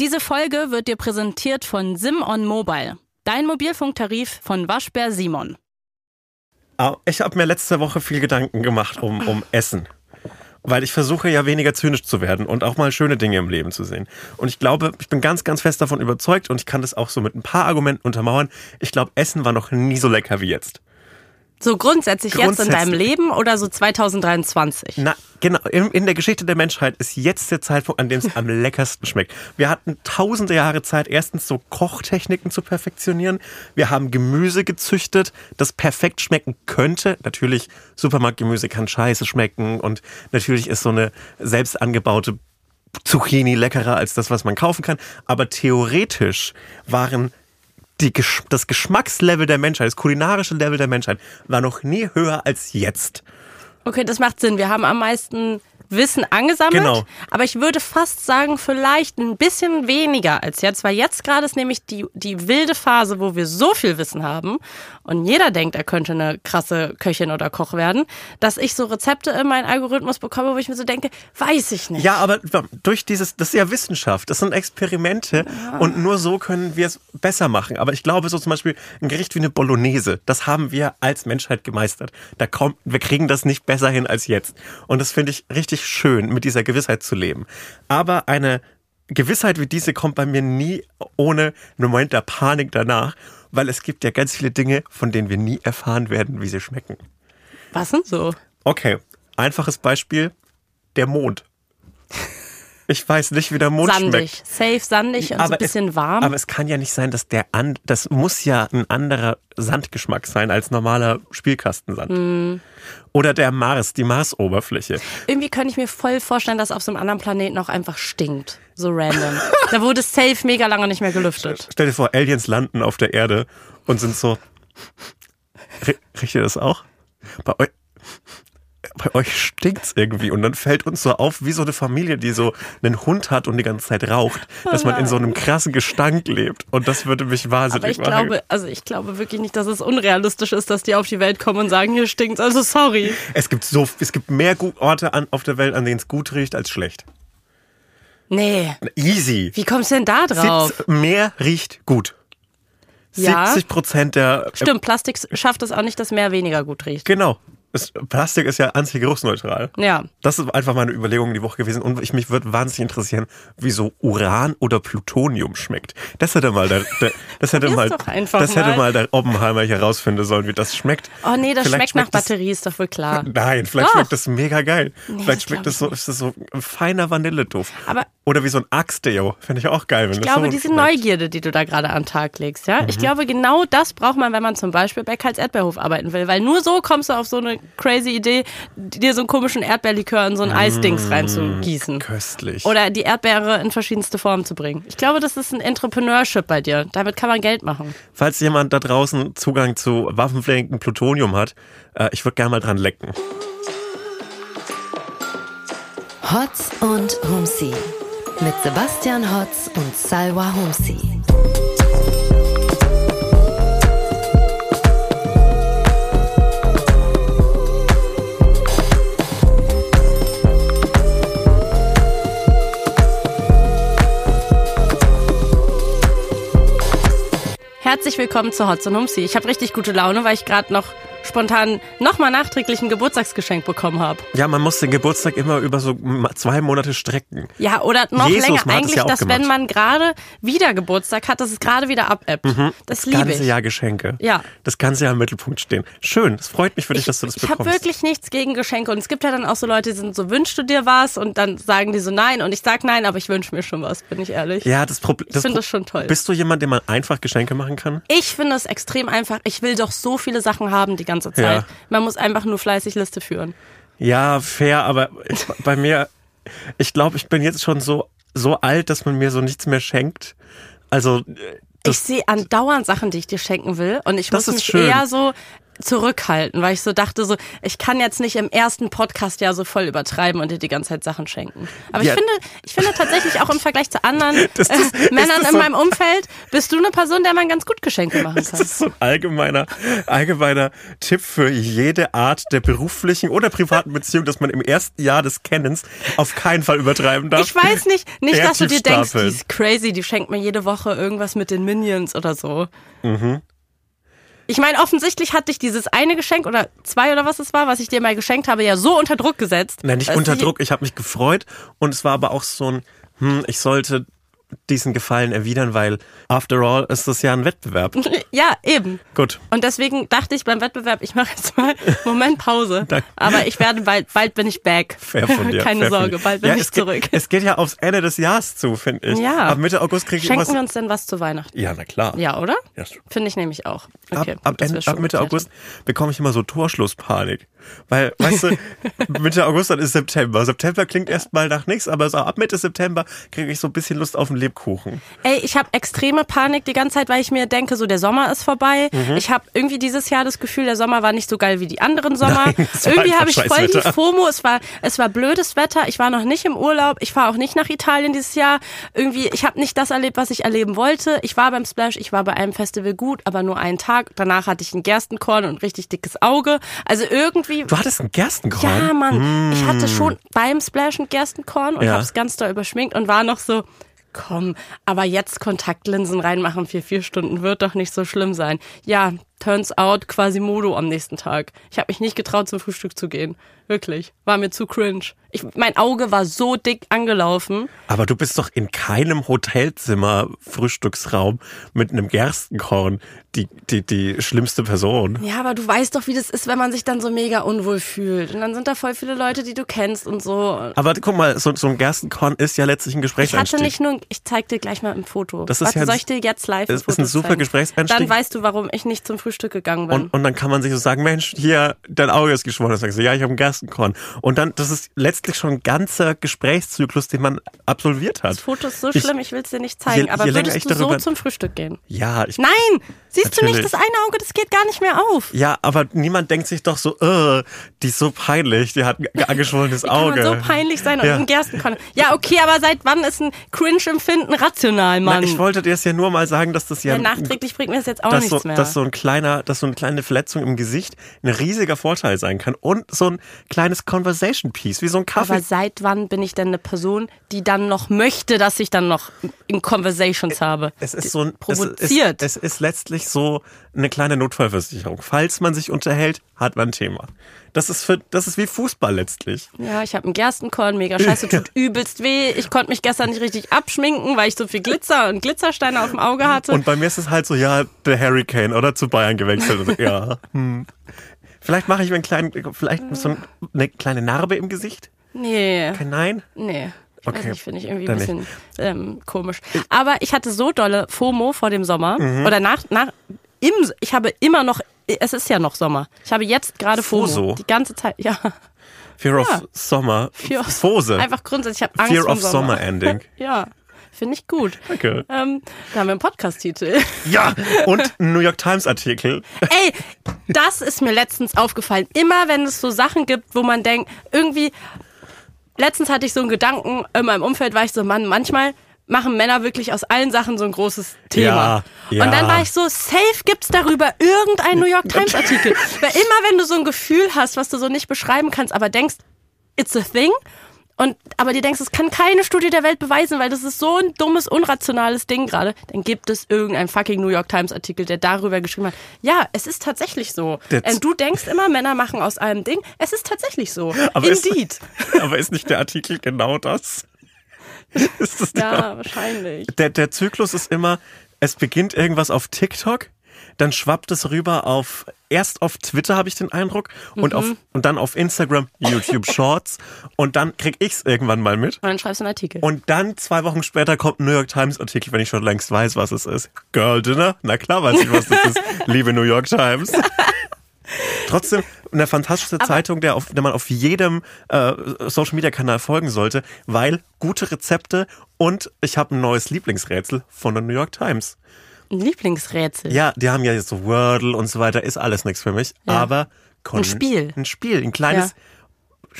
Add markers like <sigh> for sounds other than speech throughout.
Diese Folge wird dir präsentiert von Sim on Mobile, dein Mobilfunktarif von Waschbär Simon. Ich habe mir letzte Woche viel Gedanken gemacht um, um Essen. Weil ich versuche ja weniger zynisch zu werden und auch mal schöne Dinge im Leben zu sehen. Und ich glaube, ich bin ganz, ganz fest davon überzeugt und ich kann das auch so mit ein paar Argumenten untermauern. Ich glaube, Essen war noch nie so lecker wie jetzt. So grundsätzlich, grundsätzlich, jetzt in deinem Leben oder so 2023? Na, genau. In, in, der Geschichte der Menschheit ist jetzt der Zeitpunkt, an dem es am <laughs> leckersten schmeckt. Wir hatten tausende Jahre Zeit, erstens so Kochtechniken zu perfektionieren. Wir haben Gemüse gezüchtet, das perfekt schmecken könnte. Natürlich, Supermarktgemüse kann scheiße schmecken und natürlich ist so eine selbst angebaute Zucchini leckerer als das, was man kaufen kann. Aber theoretisch waren die, das Geschmackslevel der Menschheit, das kulinarische Level der Menschheit war noch nie höher als jetzt. Okay, das macht Sinn. Wir haben am meisten Wissen angesammelt. Genau. Aber ich würde fast sagen, vielleicht ein bisschen weniger als jetzt, weil jetzt gerade ist nämlich die, die wilde Phase, wo wir so viel Wissen haben und jeder denkt, er könnte eine krasse Köchin oder Koch werden, dass ich so Rezepte in meinen Algorithmus bekomme, wo ich mir so denke, weiß ich nicht. Ja, aber durch dieses, das ist ja Wissenschaft, das sind Experimente ja. und nur so können wir es besser machen. Aber ich glaube, so zum Beispiel ein Gericht wie eine Bolognese, das haben wir als Menschheit gemeistert. Da kommt, wir kriegen das nicht besser hin als jetzt. Und das finde ich richtig schön, mit dieser Gewissheit zu leben. Aber eine Gewissheit wie diese kommt bei mir nie ohne einen Moment der Panik danach, weil es gibt ja ganz viele Dinge, von denen wir nie erfahren werden, wie sie schmecken. Was sind so? Okay, einfaches Beispiel, der Mond. Ich weiß nicht, wie der Mond sandig. schmeckt. Safe, sandig und aber so ein bisschen es, warm. Aber es kann ja nicht sein, dass der an, das muss ja ein anderer Sandgeschmack sein als normaler Spielkastensand. Mm. Oder der Mars, die Marsoberfläche. Irgendwie könnte ich mir voll vorstellen, dass auf so einem anderen Planeten auch einfach stinkt. So random. <laughs> da wurde safe mega lange nicht mehr gelüftet. Stell dir vor, Aliens landen auf der Erde und sind so. Riecht ihr das auch? Bei euch, bei euch stinkt's irgendwie und dann fällt uns so auf, wie so eine Familie, die so einen Hund hat und die ganze Zeit raucht, dass man in so einem krassen Gestank lebt und das würde mich wahnsinnig Aber ich machen. glaube, also ich glaube wirklich nicht, dass es unrealistisch ist, dass die auf die Welt kommen und sagen, hier stinkt's, also sorry. Es gibt so, es gibt mehr Orte an, auf der Welt, an denen es gut riecht als schlecht. Nee. Easy. Wie kommst du denn da drauf? Mehr riecht gut. Ja. 70 Prozent der. Stimmt, Plastik schafft es auch nicht, dass mehr weniger gut riecht. Genau. Es, Plastik ist ja antigeruchsneutral. Ja. Das ist einfach meine Überlegung die Woche gewesen. Und ich, mich würde wahnsinnig interessieren, wieso Uran oder Plutonium schmeckt. Das hätte mal der, der das hätte <laughs> mal, das mal. hätte mal der Oppenheimer herausfinden sollen, wie das schmeckt. Oh nee, das vielleicht schmeckt nach Batterie, ist doch wohl klar. <laughs> Nein, vielleicht doch. schmeckt das mega geil. Nee, vielleicht schmeckt das so, ist das so ein feiner Vanilleduft. Aber oder wie so ein Axtdeo. Finde ich auch geil. ich glaube, so diese schmeckt. Neugierde, die du da gerade an den Tag legst, ja. Mhm. Ich glaube, genau das braucht man, wenn man zum Beispiel bei Karls Erdbeerhof arbeiten will. Weil nur so kommst du auf so eine crazy Idee, dir so einen komischen Erdbeerlikör in so ein mmh, Eisdings reinzugießen. Köstlich. Oder die Erdbeere in verschiedenste Formen zu bringen. Ich glaube, das ist ein Entrepreneurship bei dir. Damit kann man Geld machen. Falls jemand da draußen Zugang zu waffenfähigen Plutonium hat, äh, ich würde gerne mal dran lecken. Hotz und Humsi mit Sebastian Hotz und Salwa Humsi. Herzlich willkommen zu Hotz und Humsi. Ich habe richtig gute Laune, weil ich gerade noch spontan nochmal nachträglich ein Geburtstagsgeschenk bekommen habe. Ja, man muss den Geburtstag immer über so zwei Monate strecken. Ja, oder noch Jesus länger. Eigentlich, ja dass gemacht. wenn man gerade wieder Geburtstag hat, dass es gerade wieder abebbt. Mhm. Das, das liebe ich. Das ganze Jahr Geschenke. Ja. Das ganze Jahr im Mittelpunkt stehen. Schön, es freut mich für dich, ich, dass du das ich bekommst. Ich habe wirklich nichts gegen Geschenke und es gibt ja dann auch so Leute, die sind so, wünschst du dir was? Und dann sagen die so nein und ich sag nein, aber ich wünsche mir schon was, bin ich ehrlich. Ja, das Problem. Ich finde das schon toll. Bist du jemand, dem man einfach Geschenke machen kann? Ich finde es extrem einfach. Ich will doch so viele Sachen haben die ganze Zeit. Ja. Man muss einfach nur fleißig Liste führen. Ja, fair, aber ich, bei mir, ich glaube, ich bin jetzt schon so, so alt, dass man mir so nichts mehr schenkt. Also. Ich sehe andauernd Sachen, die ich dir schenken will. Und ich muss mich schön. eher so zurückhalten, weil ich so dachte, so, ich kann jetzt nicht im ersten Podcast ja so voll übertreiben und dir die ganze Zeit Sachen schenken. Aber ja. ich finde, ich finde tatsächlich auch im Vergleich zu anderen <laughs> das, das, äh, Männern in so meinem Umfeld, bist du eine Person, der man ganz gut Geschenke machen kann. Das ist so ein allgemeiner, allgemeiner Tipp für jede Art der beruflichen oder privaten Beziehung, dass man im ersten Jahr des Kennens auf keinen Fall übertreiben darf. Ich weiß nicht, nicht, dass du dir denkst, die ist crazy, die schenkt mir jede Woche irgendwas mit den Minions oder so. Mhm. Ich meine, offensichtlich hat dich dieses eine Geschenk oder zwei oder was es war, was ich dir mal geschenkt habe, ja so unter Druck gesetzt. Nein, nicht unter Druck. Ich habe mich gefreut und es war aber auch so ein, hm, ich sollte diesen Gefallen erwidern, weil after all ist das ja ein Wettbewerb. <laughs> Ja, eben. Gut. Und deswegen dachte ich beim Wettbewerb, ich mache jetzt mal <laughs> Moment Pause. Aber ich werde bald, bald bin ich back. Fair von dir. <laughs> Keine Sorge, bald bin ja, ich zurück. Geht, es geht ja aufs Ende des Jahres zu, finde ich. Ja. Ab Mitte August kriege ich Schenken wir uns denn was zu Weihnachten? Ja, na klar. Ja, oder? Ja. Finde ich nämlich auch. Okay, ab, ab, Ende, ab Mitte August bekomme ich immer so Torschlusspanik. Weil, <laughs> weißt du, Mitte August dann ist September. September klingt erstmal nach nichts, aber so ab Mitte September kriege ich so ein bisschen Lust auf einen Lebkuchen. Ey, ich habe extreme Panik die ganze Zeit, weil ich mir denke, so der Sommer ist vorbei. Mhm. Ich habe irgendwie dieses Jahr das Gefühl, der Sommer war nicht so geil wie die anderen Sommer. Nein, irgendwie habe ich voll die FOMO. Es war, es war blödes Wetter. Ich war noch nicht im Urlaub. Ich fahre auch nicht nach Italien dieses Jahr. Irgendwie, ich habe nicht das erlebt, was ich erleben wollte. Ich war beim Splash, ich war bei einem Festival gut, aber nur einen Tag. Danach hatte ich ein Gerstenkorn und ein richtig dickes Auge. Also irgendwie. Du hattest ein Gerstenkorn? Ja, Mann. Mm. Ich hatte schon beim Splash ein Gerstenkorn und ja. habe es ganz doll überschminkt und war noch so, komm, aber jetzt Kontaktlinsen reinmachen für vier Stunden wird doch nicht so schlimm sein. Ja, turns out quasi Modo am nächsten Tag. Ich habe mich nicht getraut, zum Frühstück zu gehen. Wirklich. War mir zu cringe. Ich, mein Auge war so dick angelaufen. Aber du bist doch in keinem Hotelzimmer Frühstücksraum mit einem Gerstenkorn die, die, die schlimmste Person. Ja, aber du weißt doch, wie das ist, wenn man sich dann so mega unwohl fühlt. Und dann sind da voll viele Leute, die du kennst und so. Aber guck mal, so, so ein Gerstenkorn ist ja letztlich ein Gesprächseinstieg. Ich hatte nicht nur, ich zeig dir gleich mal ein Foto. Das ist Warte, ja soll ich dir jetzt live ein Das ist ein super zeigen? Gesprächseinstieg. Dann weißt du, warum ich nicht zum Frühstück gegangen bin. Und, und dann kann man sich so sagen, Mensch, hier, dein Auge ist geschwollen. Dann sagst du, ja, ich habe einen Gerstenkorn. Und dann, das ist letztlich schon ein ganzer Gesprächszyklus, den man absolviert hat. Das Foto ist so ich, schlimm, ich will es dir nicht zeigen. Je, aber je würdest du so zum Frühstück gehen? Ja, ich. Nein! Siehst natürlich. du nicht, das eine Auge, das geht gar nicht mehr auf. Ja, aber niemand denkt sich doch so, äh, die ist so peinlich, die hat ein angeschwollenes Auge. Kann man so peinlich sein und ja. Gerstenkorn. Ja, okay, aber seit wann ist ein Cringe-Empfinden rational, Mann? Na, ich wollte dir es ja nur mal sagen, dass das ja. ja nachträglich bringt mir das jetzt auch nichts so, mehr. Dass so ein kleiner, dass so eine kleine Verletzung im Gesicht ein riesiger Vorteil sein kann und so ein kleines Conversation Piece, wie so ein Kaffee. Aber seit wann bin ich denn eine Person, die dann noch möchte, dass ich dann noch in Conversations habe? Es ist so ein provoziert. Es ist, es ist letztlich so eine kleine Notfallversicherung. Falls man sich unterhält, hat man ein Thema. Das ist für, das ist wie Fußball letztlich. Ja, ich habe einen Gerstenkorn, mega scheiße, tut <laughs> übelst weh. Ich konnte mich gestern nicht richtig abschminken, weil ich so viel Glitzer und Glitzersteine auf dem Auge hatte. Und bei mir ist es halt so, ja, der Hurricane oder zu Bayern gewechselt. <laughs> ja. Hm. Vielleicht mache ich mir einen kleinen, vielleicht so eine kleine Narbe im Gesicht. Nee. Kein Nein? Nee. Okay. Finde ich irgendwie ein bisschen ähm, komisch. Aber ich hatte so dolle FOMO vor dem Sommer mhm. oder nach, nach im, ich habe immer noch, es ist ja noch Sommer. Ich habe jetzt gerade FOMO. Foso. Die ganze Zeit, ja. Fear of ja. Summer. Fear of, Fose. Einfach grundsätzlich, ich habe Angst Fear of Sommer. Summer Ending. <laughs> ja. Finde ich gut. Danke. Ähm, da haben wir einen Podcast-Titel. Ja, <laughs> und einen New York Times-Artikel. Ey, das ist mir letztens aufgefallen. Immer wenn es so Sachen gibt, wo man denkt, irgendwie, letztens hatte ich so einen Gedanken, in meinem Umfeld war ich so, Mann, manchmal machen Männer wirklich aus allen Sachen so ein großes Thema. Ja, ja. Und dann war ich so, safe gibt's darüber irgendein New York Times Artikel. <laughs> Weil immer wenn du so ein Gefühl hast, was du so nicht beschreiben kannst, aber denkst, it's a thing, und aber dir denkst, es kann keine Studie der Welt beweisen, weil das ist so ein dummes, unrationales Ding gerade, dann gibt es irgendein fucking New York Times Artikel, der darüber geschrieben hat. Ja, es ist tatsächlich so. Und du denkst immer, Männer machen aus allem Ding. Es ist tatsächlich so. Aber Indeed. Ist, <laughs> aber ist nicht der Artikel genau das? <laughs> ist das ja, wahrscheinlich. Der, der Zyklus ist immer, es beginnt irgendwas auf TikTok, dann schwappt es rüber auf erst auf Twitter habe ich den Eindruck und mhm. auf und dann auf Instagram, YouTube Shorts und dann krieg ich's irgendwann mal mit. Und dann schreibst du einen Artikel. Und dann zwei Wochen später kommt ein New York Times Artikel, wenn ich schon längst weiß, was es ist. Girl Dinner? Na klar weiß ich, was das ist. <laughs> Liebe New York Times. Trotzdem eine fantastische Aber Zeitung, der, auf, der man auf jedem äh, Social Media Kanal folgen sollte, weil gute Rezepte und ich habe ein neues Lieblingsrätsel von der New York Times. Ein Lieblingsrätsel. Ja, die haben ja jetzt so Wordle und so weiter, ist alles nichts für mich. Ja. Aber ein Spiel. Ein Spiel, ein kleines ja.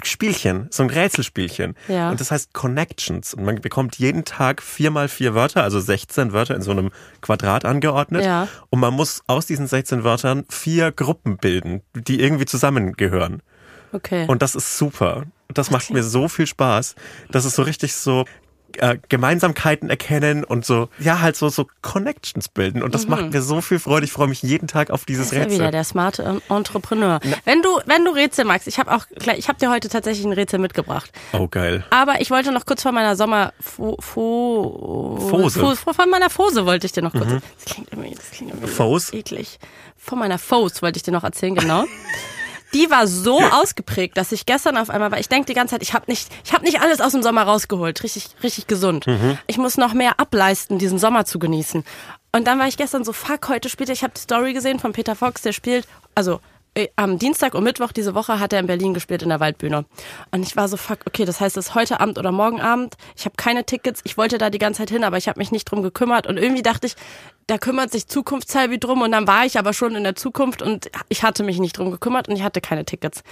Spielchen, so ein Rätselspielchen. Ja. Und das heißt Connections. Und man bekommt jeden Tag vier mal vier Wörter, also 16 Wörter in so einem Quadrat angeordnet. Ja. Und man muss aus diesen 16 Wörtern vier Gruppen bilden, die irgendwie zusammengehören. Okay. Und das ist super. Das macht mir so viel Spaß. Das ist so richtig so äh, Gemeinsamkeiten erkennen und so, ja, halt so, so Connections bilden. Und das mhm. macht mir so viel Freude. Ich freue mich jeden Tag auf dieses Rätsel. Ja wieder der smarte Entrepreneur. Na. Wenn du, wenn du Rätsel magst, ich habe auch, ich habe dir heute tatsächlich ein Rätsel mitgebracht. Oh, geil. Aber ich wollte noch kurz von meiner Sommer, Fo, Fose. von meiner Fose wollte ich dir noch kurz, mhm. das klingt irgendwie, das klingt irgendwie Fose? eklig. Von meiner Fose wollte ich dir noch erzählen, genau. <laughs> die war so ausgeprägt, dass ich gestern auf einmal war. Ich denke die ganze Zeit, ich habe nicht, ich habe nicht alles aus dem Sommer rausgeholt, richtig, richtig gesund. Mhm. Ich muss noch mehr ableisten, diesen Sommer zu genießen. Und dann war ich gestern so, fuck, heute spielt er. Ich habe die Story gesehen von Peter Fox, der spielt, also äh, am Dienstag und Mittwoch diese Woche hat er in Berlin gespielt in der Waldbühne. Und ich war so, fuck, okay, das heißt, es ist heute Abend oder morgen Abend. Ich habe keine Tickets. Ich wollte da die ganze Zeit hin, aber ich habe mich nicht drum gekümmert. Und irgendwie dachte ich, da kümmert sich Zukunftshalbi drum und dann war ich aber schon in der Zukunft und ich hatte mich nicht drum gekümmert und ich hatte keine Tickets.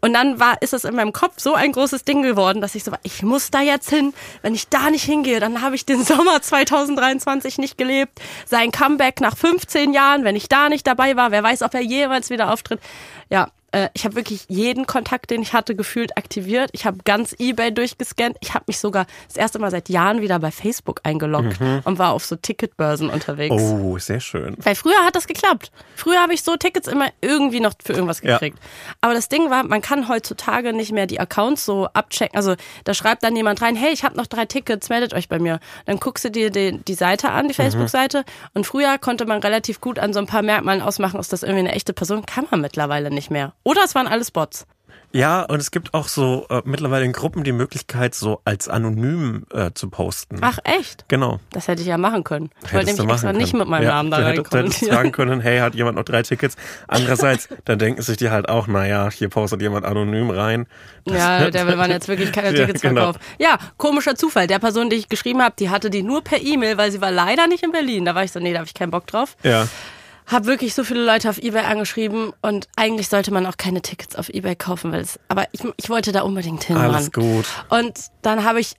Und dann war, ist es in meinem Kopf so ein großes Ding geworden, dass ich so war, ich muss da jetzt hin. Wenn ich da nicht hingehe, dann habe ich den <laughs> Sommer 2023 nicht gelebt. Sein Comeback nach 15 Jahren, wenn ich da nicht dabei war, wer weiß, ob er jemals wieder auftritt. Ja, äh, ich habe wirklich jeden Kontakt, den ich hatte, gefühlt aktiviert. Ich habe ganz eBay durchgescannt. Ich habe mich sogar das erste Mal seit Jahren wieder bei Facebook eingeloggt mhm. und war auf so Ticketbörsen unterwegs. Oh, sehr schön. Weil früher hat das geklappt. Früher habe ich so Tickets immer irgendwie noch für irgendwas gekriegt. Ja. Aber das Ding war, man kann heutzutage nicht mehr die Accounts so abchecken. Also da schreibt dann jemand rein, hey, ich habe noch drei Tickets, meldet euch bei mir. Dann guckst du dir die, die Seite an, die mhm. Facebook-Seite. Mhm. Und früher konnte man relativ gut an so ein paar Merkmalen ausmachen, ist das irgendwie eine echte Person. Kann man mittlerweile nicht mehr. Oder es waren alles Bots. Ja, und es gibt auch so äh, mittlerweile in Gruppen die Möglichkeit, so als anonym äh, zu posten. Ach echt? Genau. Das hätte ich ja machen können. Ich wollte nämlich extra können. nicht mit meinem ja, Namen da reinkommen. Hättest sagen <laughs> können, hey, hat jemand noch drei Tickets? Andererseits, <laughs> dann denken sich die halt auch, naja, hier postet jemand anonym rein. Ja, <laughs> der will man jetzt wirklich keine Tickets ja, genau. verkaufen. Ja, komischer Zufall. Der Person, die ich geschrieben habe, die hatte die nur per E-Mail, weil sie war leider nicht in Berlin. Da war ich so, nee, da habe ich keinen Bock drauf. Ja habe wirklich so viele Leute auf Ebay angeschrieben und eigentlich sollte man auch keine Tickets auf Ebay kaufen, weil es, aber ich, ich wollte da unbedingt hin. Alles Mann. gut. Und dann habe ich,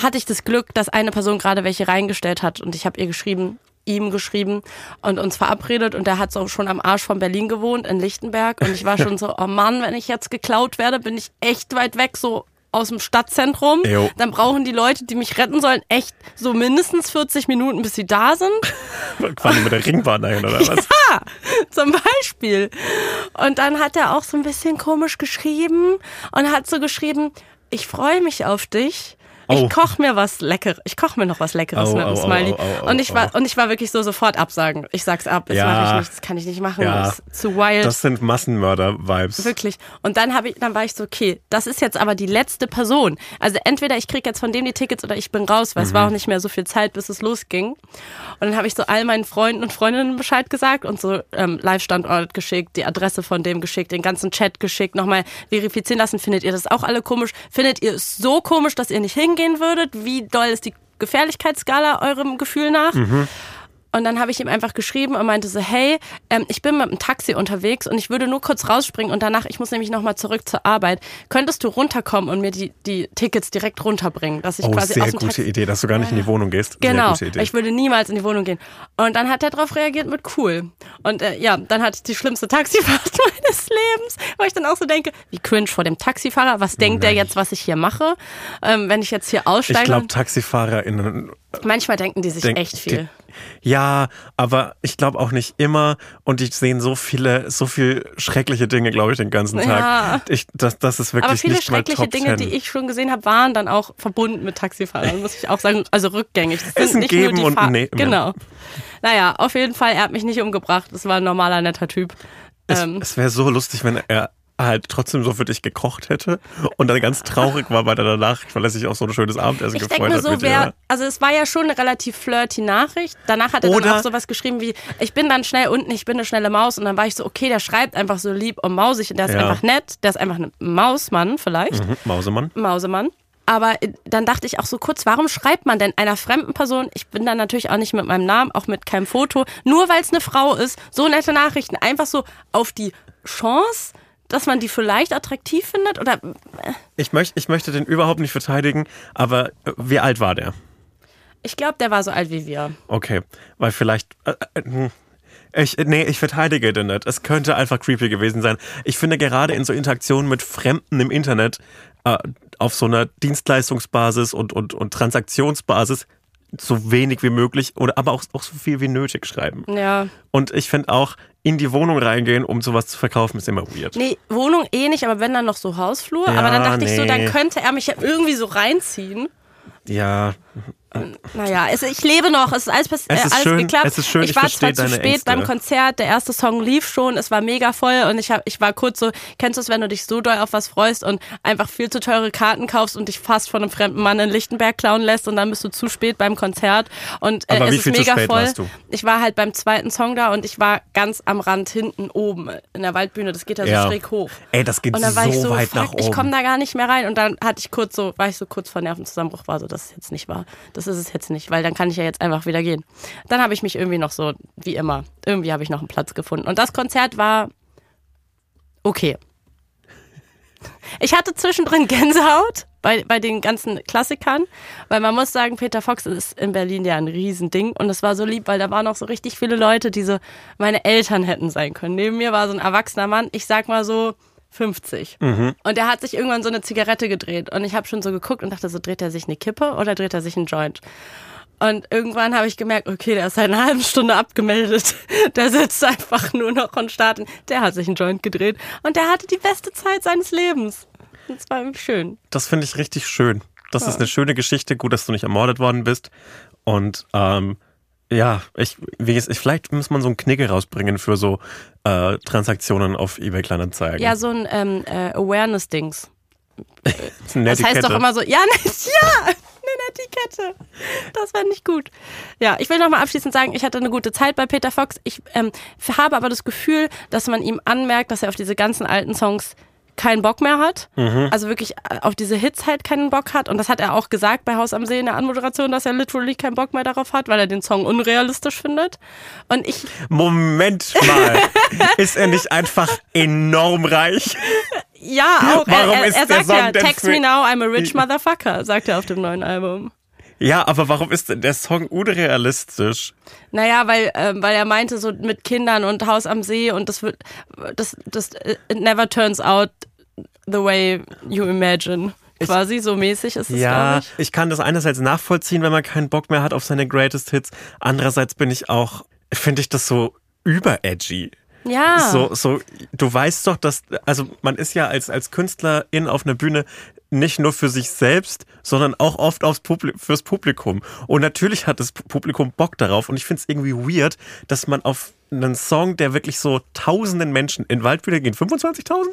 hatte ich das Glück, dass eine Person gerade welche reingestellt hat und ich habe ihr geschrieben, ihm geschrieben und uns verabredet und der hat so schon am Arsch von Berlin gewohnt in Lichtenberg und ich war schon <laughs> so, oh Mann, wenn ich jetzt geklaut werde, bin ich echt weit weg, so aus dem Stadtzentrum. Jo. Dann brauchen die Leute, die mich retten sollen, echt so mindestens 40 Minuten, bis sie da sind. <laughs> Fahren die mit der Ringbahn dahin oder was? <laughs> Ja, zum Beispiel. Und dann hat er auch so ein bisschen komisch geschrieben und hat so geschrieben, ich freue mich auf dich. Ich oh. koche mir was Leckeres. Ich koche mir noch was Leckeres oh, mit dem Smiley. Oh, und ich war und ich war wirklich so sofort absagen. Ich sag's ab, das ja. mache ich nicht, das kann ich nicht machen. Ja. Das ist zu wild. Das sind Massenmörder-Vibes. Wirklich. Und dann habe ich, dann war ich so, okay, das ist jetzt aber die letzte Person. Also entweder ich kriege jetzt von dem die Tickets oder ich bin raus, weil mhm. es war auch nicht mehr so viel Zeit, bis es losging. Und dann habe ich so all meinen Freunden und Freundinnen Bescheid gesagt und so ähm, Live-Standort geschickt, die Adresse von dem geschickt, den ganzen Chat geschickt, nochmal verifizieren lassen. Findet ihr das auch alle komisch? Findet ihr es so komisch, dass ihr nicht hingehen angehen würdet? Wie doll ist die Gefährlichkeitsskala eurem Gefühl nach? Mhm. Und dann habe ich ihm einfach geschrieben und meinte so, hey, ähm, ich bin mit dem Taxi unterwegs und ich würde nur kurz rausspringen und danach, ich muss nämlich nochmal zurück zur Arbeit. Könntest du runterkommen und mir die, die Tickets direkt runterbringen? Dass ich oh, quasi sehr aus dem gute Taxi Idee, dass du gar nicht in die Wohnung gehst. Genau, ich würde niemals in die Wohnung gehen. Und dann hat er darauf reagiert mit cool. Und äh, ja, dann hatte ich die schlimmste Taxifahrt <laughs> meines Lebens, weil ich dann auch so denke, wie cringe vor dem Taxifahrer, was denkt Nein. der jetzt, was ich hier mache, ähm, wenn ich jetzt hier aussteige? Ich glaube, TaxifahrerInnen Manchmal denken die sich denk, echt viel. Die, ja, aber ich glaube auch nicht immer. Und die sehen so viele, so viel schreckliche Dinge, glaube ich, den ganzen Tag. Ja. Ich, das, das ist wirklich aber viele nicht schreckliche Dinge, 10. die ich schon gesehen habe, waren dann auch verbunden mit Taxifahrern, muss ich auch sagen. Also rückgängig. Das Essen nicht geben nur die und nehmen. Genau. Naja, auf jeden Fall, er hat mich nicht umgebracht. Das war ein normaler, netter Typ. Es, ähm, es wäre so lustig, wenn er halt trotzdem so für dich gekocht hätte und dann ganz traurig war, weil er danach, weil er sich auch so ein schönes Abendessen ich gefreut mir so, hat. Wer, also es war ja schon eine relativ flirty Nachricht. Danach hat er Oder dann auch sowas geschrieben wie, ich bin dann schnell unten, ich bin eine schnelle Maus und dann war ich so, okay, der schreibt einfach so lieb und mausig und der ist ja. einfach nett, der ist einfach ein Mausmann vielleicht. Mhm, Mausemann. Mausemann. Aber äh, dann dachte ich auch so kurz, warum schreibt man denn einer fremden Person, ich bin dann natürlich auch nicht mit meinem Namen, auch mit keinem Foto, nur weil es eine Frau ist, so nette Nachrichten, einfach so auf die Chance, dass man die vielleicht attraktiv findet? Oder? Äh? Ich, möcht, ich möchte den überhaupt nicht verteidigen, aber äh, wie alt war der? Ich glaube, der war so alt wie wir. Okay, weil vielleicht. Äh, äh, hm. ich, nee, ich verteidige den nicht. Es könnte einfach creepy gewesen sein. Ich finde gerade in so Interaktionen mit Fremden im Internet äh, auf so einer Dienstleistungsbasis und, und, und Transaktionsbasis so wenig wie möglich oder aber auch, auch so viel wie nötig schreiben. Ja. Und ich finde auch, in die Wohnung reingehen, um sowas zu verkaufen, ist immer weird. Nee, Wohnung eh nicht, aber wenn dann noch so Hausflur. Ja, aber dann dachte nee. ich so, dann könnte er mich ja irgendwie so reinziehen. Ja, naja, es, ich lebe noch, es ist alles, es ist äh, alles schön, geklappt. Es ist schön, ich, ich war zwar zu spät Ängste. beim Konzert, der erste Song lief schon, es war mega voll und ich, hab, ich war kurz so, kennst du es, wenn du dich so doll auf was freust und einfach viel zu teure Karten kaufst und dich fast von einem fremden Mann in Lichtenberg klauen lässt und dann bist du zu spät beim Konzert und äh, es ist mega voll. Ich war halt beim zweiten Song da und ich war ganz am Rand hinten oben in der Waldbühne, das geht ja so schräg hoch. Ey, das geht und dann so, war ich so weit fuck, nach oben. Ich komme da gar nicht mehr rein und dann hatte ich kurz so, war ich so kurz vor Nervenzusammenbruch, war so, das ist jetzt nicht wahr. Das ist es jetzt nicht, weil dann kann ich ja jetzt einfach wieder gehen. Dann habe ich mich irgendwie noch so, wie immer, irgendwie habe ich noch einen Platz gefunden. Und das Konzert war okay. Ich hatte zwischendrin <laughs> Gänsehaut bei, bei den ganzen Klassikern, weil man muss sagen, Peter Fox ist in Berlin ja ein Riesending und es war so lieb, weil da waren noch so richtig viele Leute, die so meine Eltern hätten sein können. Neben mir war so ein erwachsener Mann, ich sag mal so 50. Mhm. Und der hat sich irgendwann so eine Zigarette gedreht und ich habe schon so geguckt und dachte so, dreht er sich eine Kippe oder dreht er sich einen Joint? Und irgendwann habe ich gemerkt, okay, der ist seit einer halben Stunde abgemeldet. <laughs> Der sitzt einfach nur noch und startet. Der hat sich einen Joint gedreht und der hatte die beste Zeit seines Lebens. Das war irgendwie schön. Das finde ich richtig schön. Das ja. ist eine schöne Geschichte. Gut, dass du nicht ermordet worden bist. Und ähm, ja, ich, wie ich, vielleicht muss man so einen Knigge rausbringen für so äh, Transaktionen auf eBay Kleinanzeigen. Ja, so ein ähm, äh, Awareness-Dings. <laughs> das heißt doch immer so, ja, <laughs> ja, eine Etikette. Das war nicht gut. Ja, ich will nochmal abschließend sagen, ich hatte eine gute Zeit bei Peter Fox. Ich ähm, habe aber das Gefühl, dass man ihm anmerkt, dass er auf diese ganzen alten Songs keinen Bock mehr hat. Mhm. Also wirklich äh, auf diese Hits halt keinen Bock hat. Und das hat er auch gesagt bei Haus am See in der Anmoderation, dass er literally keinen Bock mehr darauf hat, weil er den Song unrealistisch findet. Und ich. Moment mal. <laughs> ist er nicht einfach enorm reich? Ja, auch. Warum er, er, er sagt ja, text me now, I'm a rich motherfucker, sagt er auf dem neuen Album. Ja, aber warum ist der Song unrealistisch? Naja, weil, ähm, weil er meinte, so mit Kindern und Haus am See und das wird, das, das, it never turns out the way you imagine. Quasi so mäßig ist es, Ja, ich. ich kann das einerseits nachvollziehen, wenn man keinen Bock mehr hat auf seine Greatest Hits. Andererseits bin ich auch, finde ich das so über edgy. Ja. So, so, du weißt doch, dass, also man ist ja als, als Künstlerin auf einer Bühne nicht nur für sich selbst, sondern auch oft aufs Publi fürs Publikum. Und natürlich hat das Publikum Bock darauf. Und ich finde es irgendwie weird, dass man auf einen Song, der wirklich so tausenden Menschen in Waldbühne gehen, 25.000?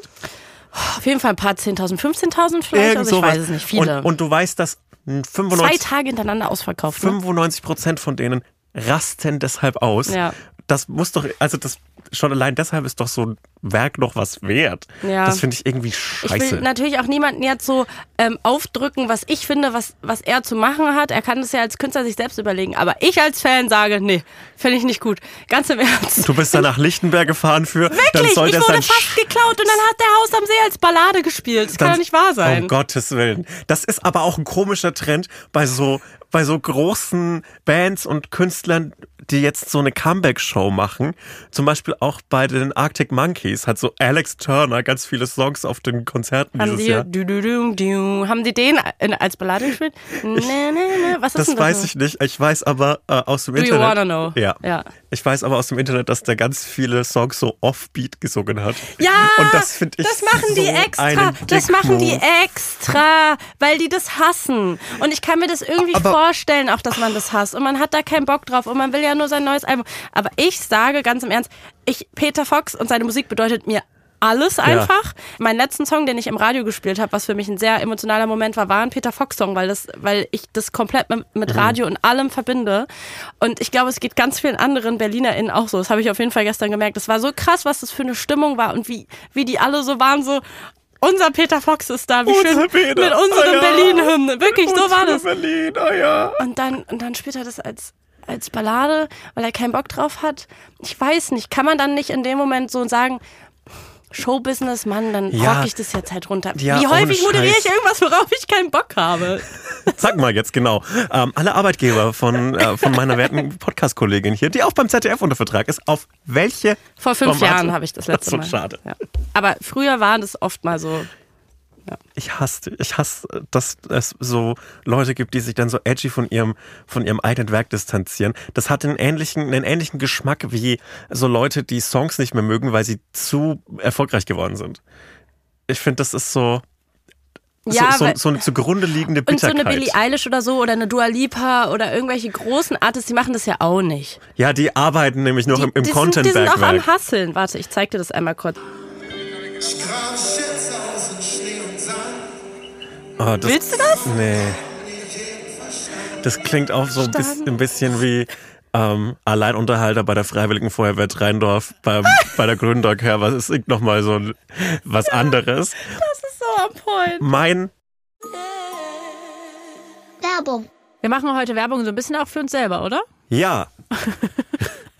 Auf jeden Fall ein paar 10.000, 15.000 vielleicht, also ich weiß es nicht, viele. Und, und du weißt, dass 95, Zwei Tage hintereinander ausverkauft. 95 Prozent von denen rasten deshalb aus. Ja. Das muss doch, also das schon allein deshalb ist doch so ein Werk noch was wert. Ja. Das finde ich irgendwie scheiße. Ich will natürlich auch niemanden jetzt so ähm, aufdrücken, was ich finde, was, was er zu machen hat. Er kann das ja als Künstler sich selbst überlegen. Aber ich als Fan sage, nee, finde ich nicht gut. Ganz im Ernst. Du bist da nach Lichtenberg gefahren für. Wirklich, dann ich wurde fast geklaut und dann hat der Haus am See als Ballade gespielt. Das dann, kann ja nicht wahr sein. Um Gottes Willen. Das ist aber auch ein komischer Trend bei so bei so großen Bands und Künstlern, die jetzt so eine Comeback-Show machen. Zum Beispiel auch bei den Arctic Monkeys hat so Alex Turner ganz viele Songs auf den Konzerten haben dieses die, Jahr. Du, du, du, haben die den als Ballade gespielt? Nee, nee, nee. Was ist das denn weiß das? ich nicht. Ich weiß aber äh, aus dem Do Internet. You wanna know? Ja. ja. Ich weiß aber aus dem Internet, dass der ganz viele Songs so offbeat gesungen hat. Ja, und das finde ich Das machen so die extra. Das machen die extra, weil die das hassen. Und ich kann mir das irgendwie aber vorstellen, auch dass man das hasst. Und man hat da keinen Bock drauf und man will ja nur sein neues Album. Aber ich sage ganz im Ernst, ich, Peter Fox und seine Musik bedeutet mir alles einfach. Ja. Mein letzten Song, den ich im Radio gespielt habe, was für mich ein sehr emotionaler Moment war, war ein Peter Fox Song, weil das, weil ich das komplett mit, mhm. Radio und allem verbinde. Und ich glaube, es geht ganz vielen anderen BerlinerInnen auch so. Das habe ich auf jeden Fall gestern gemerkt. Das war so krass, was das für eine Stimmung war und wie, wie die alle so waren, so, unser Peter Fox ist da, wie Unser schön Peter. mit unseren Ah, ja. Berlin-Hymnen. Wirklich, so war das. Berlin, oh ja. Und dann, und dann spielt er das als, als Ballade, weil er keinen Bock drauf hat. Ich weiß nicht, kann man dann nicht in dem Moment so sagen, Showbusiness, Mann, dann Ja. rock ich das jetzt halt runter. Ja, Wie häufig moderiere ich irgendwas, worauf ich keinen Bock habe? <laughs> Sag mal jetzt genau. Ähm, alle Arbeitgeber von, äh, von meiner werten Podcast-Kollegin hier, die auch beim ZDF unter Vertrag ist, auf welche Vor fünf Formate? Jahren habe ich das letzte so Mal. schade. Ja. Aber früher war das oft mal so. Ich hasse, ich hasse, dass es so Leute gibt, die sich dann so edgy von ihrem, von ihrem eigenen Werk distanzieren. Das hat einen ähnlichen, einen ähnlichen Geschmack wie so Leute, die Songs nicht mehr mögen, weil sie zu erfolgreich geworden sind. Ich finde, das ist so, Ja, so, so, eine zugrunde liegende Und so Bitterkeit. eine Billie Eilish oder so oder eine Dua Lipa oder irgendwelche großen Artists, die machen das ja auch nicht. ja, die arbeiten nämlich noch Die, im, im die, sind, die sind auch am Hasseln. Warte, ich zeig dir das einmal kurz. Ich grabe Schätze aus in Schnee und Sand. Oh, das, Willst du das? Nee. Das klingt auch so ein bisschen, ein bisschen wie ähm, Alleinunterhalter bei der Freiwilligen Feuerwehr Rheindorf beim, <laughs> bei der Gründorker. Was ist nochmal so ein- was anderes? Das ist so am Point. Mein, Werbung. Wir machen heute Werbung so ein bisschen auch für uns selber, oder? ja. <laughs>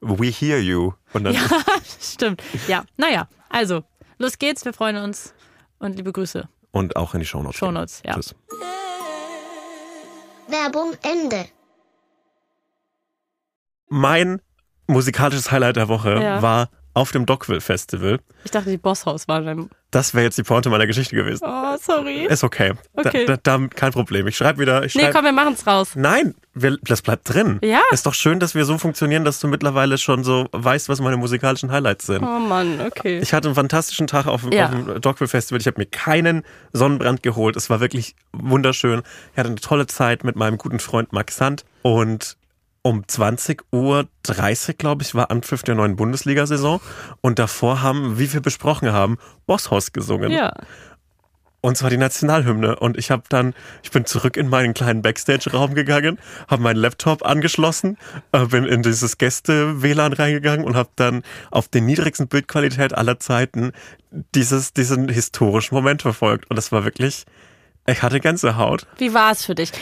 We Hear You. Und dann, Ja, <laughs> stimmt. Ja, naja, also, los geht's, wir freuen uns und liebe Grüße. und auch in die Shownotes. Shownotes, ja. Tschüss. Werbung Ende. Mein musikalisches Highlight der Woche Ja. war auf dem Dockville Festival. Ich dachte, die Bosshaus war beim. Das wäre jetzt die Pointe meiner Geschichte gewesen. Oh, sorry. Ist okay. Okay. Da, da, da, kein Problem. Ich schreibe wieder. Ich Nee, schreib, komm, wir machen's raus. Nein, wir, das bleibt drin. Ja. Ist doch schön, dass wir so funktionieren, dass du mittlerweile schon so weißt, was meine musikalischen Highlights sind. Oh Mann, okay. Ich hatte einen fantastischen Tag auf, dem- Ja. auf dem Dockville Festival. Ich habe mir keinen Sonnenbrand geholt. Es war wirklich wunderschön. Ich hatte eine tolle Zeit mit meinem guten Freund Max Sand. Und um 20.30 Uhr, glaube ich, war Anpfiff der neuen Bundesliga-Saison. Und davor haben, wie wir besprochen haben, Bosshaus gesungen. ja. Und zwar die Nationalhymne. Und ich habe dann, ich bin zurück in meinen kleinen Backstage-Raum gegangen, habe meinen Laptop angeschlossen, äh, bin in dieses Gäste-WLAN reingegangen und habe dann auf der niedrigsten Bildqualität aller Zeiten dieses, diesen historischen Moment verfolgt. Und das war wirklich, ich hatte Gänsehaut. Wie war's für dich?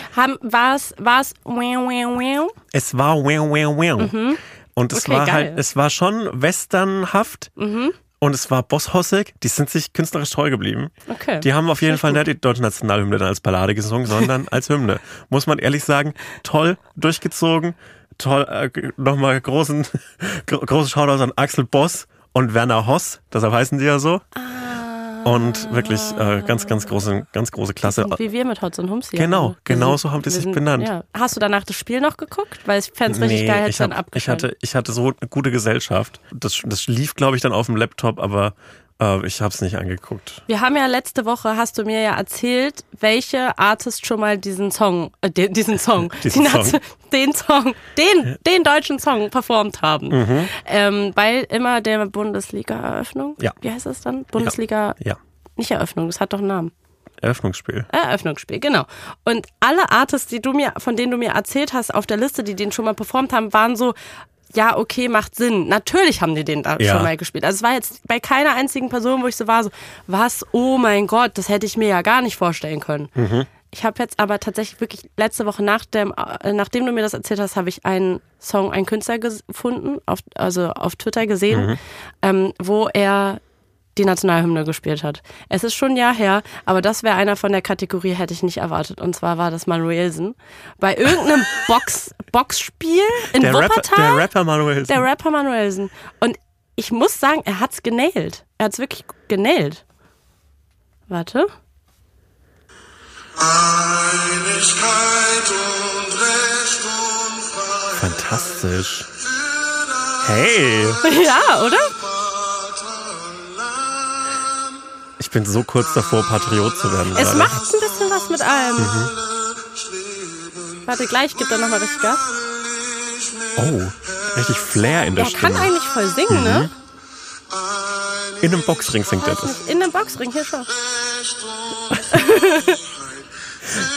War's, wow, wow, wow? Es war wow, wow, wow. Und es Mhm. Okay, war geil. halt, es war schon westernhaft. Mhm. Und es war bosshossig. Die sind sich künstlerisch treu geblieben. Okay. Die haben auf jeden Fall nicht die deutsche Nationalhymne dann als Ballade gesungen, sondern als Hymne. Muss man ehrlich sagen, toll durchgezogen. Toll, äh, nochmal großen, <laughs> gro große Shoutouts an Axel Boss und Werner Hoss. Deshalb heißen die ja so. Und wirklich äh, ganz, ganz große, ganz große Klasse. Wie wir mit Hotz und Humsi. Genau, genau so haben die sich benannt. Ja. Hast du danach das Spiel noch geguckt? Weil ich fände es richtig geil, hätte ich, dann hab, ich, hatte, ich hatte so eine gute Gesellschaft. Das, das lief, glaube ich, dann auf dem Laptop, aber äh, ich habe es nicht angeguckt. Wir haben ja letzte Woche, hast du mir ja erzählt, welche Artist schon mal diesen Song, äh, den, diesen <laughs> Song, Diesen die Song. Den Song, den, den deutschen Song performt haben. Mhm. Ähm, bei immer der Bundesliga-Eröffnung. Ja. Wie heißt das dann? Bundesliga, Ja, nicht Eröffnung, das hat doch einen Namen. Eröffnungsspiel. Eröffnungsspiel, genau. Und alle Artists, die du mir, von denen du mir erzählt hast auf der Liste, die den schon mal performt haben, waren so, ja, okay, macht Sinn. Natürlich haben die den da Ja. schon mal gespielt. Also es war jetzt bei keiner einzigen Person, wo ich so war, so, was, oh mein Gott, das hätte ich mir ja gar nicht vorstellen können. Ich habe jetzt aber tatsächlich wirklich letzte Woche nach dem, äh, nachdem du mir das erzählt hast, habe ich einen Song, einen Künstler gefunden, auf, also auf Twitter gesehen, ähm, wo er die Nationalhymne gespielt hat. Es ist schon ein Jahr her, aber das wäre einer von der Kategorie, hätte ich nicht erwartet. Und zwar war das Manuelsen. Bei irgendeinem <laughs> Box, Boxspiel in Der Rapper, Wuppertal. der Rapper Manuel. Der Rapper Manuelsen. Und ich muss sagen, er hat's genailt. Er hat's wirklich genailt. Warte. Einigkeit und Recht und Freiheit. Fantastisch. Hey, <laughs> Ja, oder? Ich bin so kurz davor, Patriot zu werden. Es gerade. macht ein bisschen was mit allem. Mhm. Warte, gleich gibt er nochmal richtig Gas. Oh, richtig Flair in der Er kann Stimme. eigentlich voll singen, ne? In einem Boxring singt er das. in einem Boxring, hier schon. <laughs>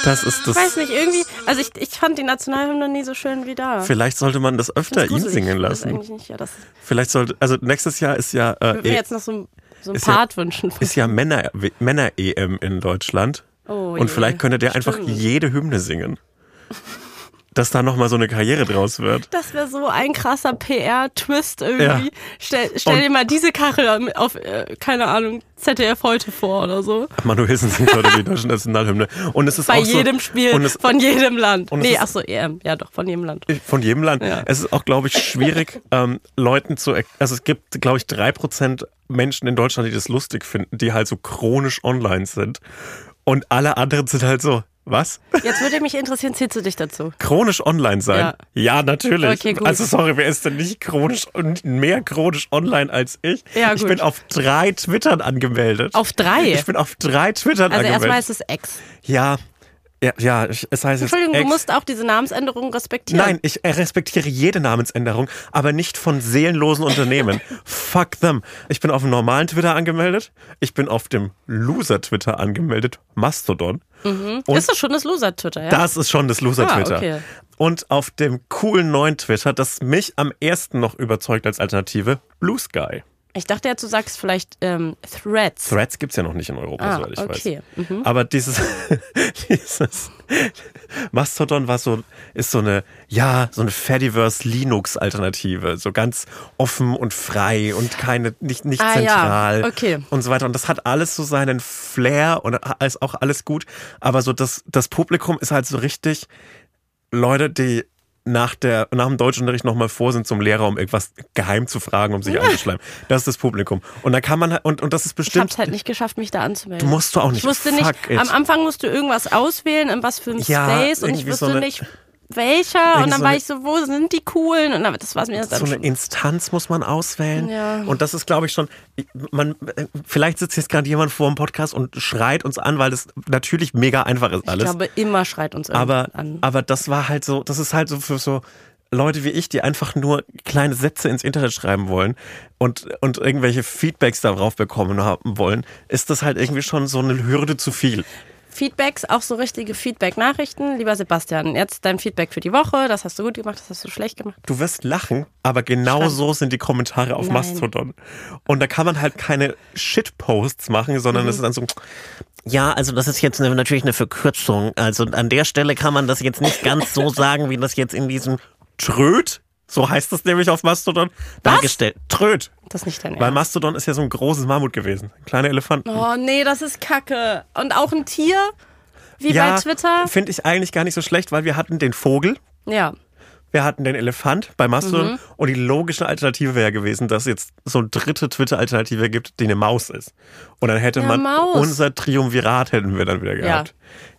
Das ist Ich das. weiß nicht, irgendwie, also ich, ich fand die Nationalhymne nie so schön wie da. Vielleicht sollte man das öfter Das ihn gruselig. singen Das lassen. eigentlich nicht, ja, das Vielleicht sollte, also nächstes Jahr ist ja, ich würde mir äh, jetzt noch so, ein- so ein ist ja- Part wünschen. Ist ja <laughs> Männer, Männer-EM in Deutschland. oh, Und je. vielleicht könnte der einfach Stimmt. jede Hymne singen. Dass da nochmal so eine Karriere draus wird. Das wäre so ein krasser PR-Twist irgendwie. Ja. Stell, stell dir mal diese Kachel auf, äh, keine Ahnung, ZDF heute vor oder so. Manuelsen singt heute die deutsche Nationalhymne. Und es ist Bei auch so, jedem Spiel Und es, von jedem Land. Nee, ist- ach so, EM. Ja, doch, von jedem Land. von jedem Land. Ja. Es ist auch, glaube ich, schwierig, ähm, Leuten zu, also es gibt, glaube ich, drei Prozent Menschen in Deutschland, die das lustig finden, die halt so chronisch online sind. Und alle anderen sind halt so, was? Jetzt würde mich interessieren, zählst du dich dazu? Chronisch online sein? Ja, natürlich. Okay, gut. Also sorry, wer ist denn nicht chronisch und mehr chronisch online als ich? Ja, ich gut. bin auf drei Twittern angemeldet. Auf drei? Ich bin auf drei Twittern Also angemeldet. erstmal ist es Ex. ja, ja, ja, ich- es heißt Entschuldigung, du Ex. musst auch diese Namensänderung respektieren. Nein, ich respektiere jede Namensänderung, aber nicht von seelenlosen Unternehmen. <laughs> Fuck them. Ich bin auf dem normalen Twitter angemeldet. Ich bin auf dem Loser-Twitter angemeldet. Mastodon. Und ist das schon das Loser-Twitter, ja? das ist schon das Loser-Twitter. Ah, okay. Und auf dem coolen neuen Twitter, das mich am ersten noch überzeugt als Alternative, Blue Sky. Ich dachte jetzt, du sagst vielleicht ähm, Threads. Threads gibt's ja noch nicht in Europa, Ah, soweit ich okay. weiß. Aber dieses, <laughs> dieses Mastodon war so, ist so eine, ja, so eine Fediverse Linux-Alternative. So ganz offen und frei und keine, nicht, nicht Ah, ja. zentral Okay. und so weiter. Und das hat alles so seinen Flair und ist auch alles gut. Aber so das, das Publikum ist halt so richtig Leute, die nach, der, nach dem Deutschunterricht nochmal vor sind zum Lehrer, um irgendwas geheim zu fragen, um sich einzuschleimen. Das ist das Publikum. Und da kann man halt, und, und das ist Ich bestimmt. hab's halt nicht geschafft, mich da anzumelden. Du musst du auch nicht. Ich wusste Fuck nicht, it. am Anfang musst du irgendwas auswählen, in was für einem Ja, Space und ich wusste so nicht, welcher. Und dann so war ich so, wo sind die coolen? Und dann, das war mir dann so eine. Instanz muss man auswählen. Ja. Und das ist, glaube ich, schon. Man, vielleicht sitzt jetzt gerade jemand vor dem Podcast und schreit uns an, weil das natürlich mega einfach ist Ich alles. glaube, immer schreit uns aber, an. aber das war halt so, das ist halt so für so Leute wie ich, die einfach nur kleine Sätze ins Internet schreiben wollen und, und irgendwelche Feedbacks darauf bekommen haben wollen, ist das halt irgendwie schon so eine Hürde zu viel. Feedbacks, auch so richtige Feedback-Nachrichten. Lieber Sebastian, jetzt dein Feedback für die Woche. Das hast du gut gemacht, das hast du schlecht gemacht. Du wirst lachen, aber genau Schreib. so sind die Kommentare auf Nein. Mastodon. Und da kann man halt keine Shitposts machen, Mhm. sondern es ist dann so, Ja, also das ist jetzt eine, natürlich eine Verkürzung. Also an der Stelle kann man das jetzt nicht ganz so sagen, wie das jetzt in diesem Tröd, so heißt das nämlich auf Mastodon, dargestellt. Tröd. Das ist nicht dein Weil Ernst. Mastodon ist ja so ein großes Mammut gewesen. Kleine Elefanten. Oh nee, das ist kacke. Und auch ein Tier, wie ja, bei Twitter. finde ich eigentlich gar nicht so schlecht, weil wir hatten den Vogel, Ja. wir hatten den Elefant bei Mastodon Mhm. und die logische Alternative wäre gewesen, dass es jetzt so eine dritte Twitter-Alternative gibt, die eine Maus ist. Und dann hätte Ja, man Maus. unser Triumvirat hätten wir dann wieder Ja.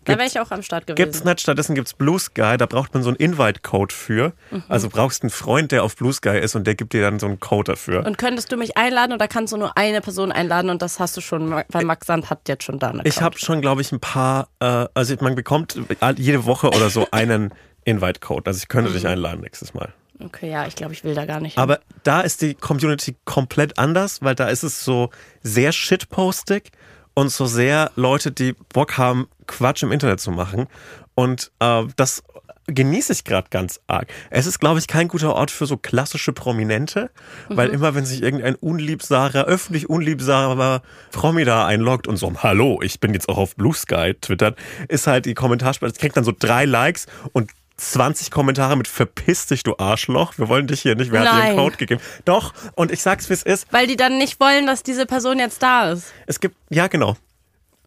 Da wäre ich auch am Start gewesen. Gibt's nicht, stattdessen gibt's Blue Sky, da braucht man so einen Invite-Code für. Mhm. Also brauchst einen Freund, der auf Blue Sky ist und der gibt dir dann so einen Code dafür. Und könntest du mich einladen oder kannst du nur eine Person einladen und das hast du schon, weil Max Sand hat jetzt schon da eine Ich habe schon, glaube ich, ein paar, äh, also man bekommt jede Woche oder so einen Invite-Code. Also ich könnte Mhm. dich einladen nächstes Mal. Okay, ja, ich glaube, ich will da gar nicht. hin. Aber da ist die Community komplett anders, weil da ist es so sehr shitpostig und so sehr Leute, die Bock haben, Quatsch im Internet zu machen. Und äh, das genieße ich gerade ganz arg. Es ist, glaube ich, kein guter Ort für so klassische Prominente, weil immer, wenn sich irgendein unliebsamer, öffentlich unliebsamer Promi da einloggt und so, hallo, ich bin jetzt auch auf Blue Sky twittert, ist halt die Kommentarspalte, es kriegt dann so drei Likes und 20 Kommentare mit Verpiss dich, du Arschloch. Wir wollen dich hier nicht. Wer hat dir Nein. einen Code gegeben? Doch. Und ich sag's, wie es ist. Weil die dann nicht wollen, dass diese Person jetzt da ist. Es gibt, ja, genau.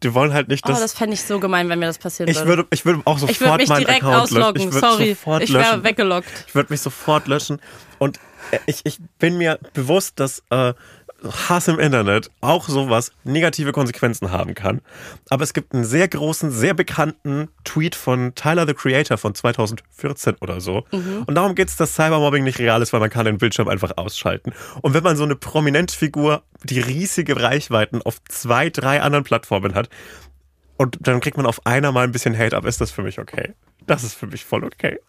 Die wollen halt nicht, Oh, dass. das fände ich so gemein, wenn mir das passieren ich würde. würde, ich würde auch sofort ich würde mich meinen direkt Account löschen. ausloggen. Ich würde Sorry, sofort ich wäre löschen. weggeloggt. Ich würde mich sofort löschen. Und äh, ich, ich bin mir bewusst, dass äh, Hass im Internet auch sowas negative Konsequenzen haben kann. Aber es gibt einen sehr großen, sehr bekannten Tweet von Tyler the Creator von 2014 oder so. Und darum geht es, dass Cybermobbing nicht real ist, weil man kann den Bildschirm einfach ausschalten. Und wenn man so eine prominente Figur, die riesige Reichweiten auf zwei, drei anderen Plattformen hat, und dann kriegt man auf einer mal ein bisschen Hate ab, ist das für mich okay. Das ist für mich voll okay.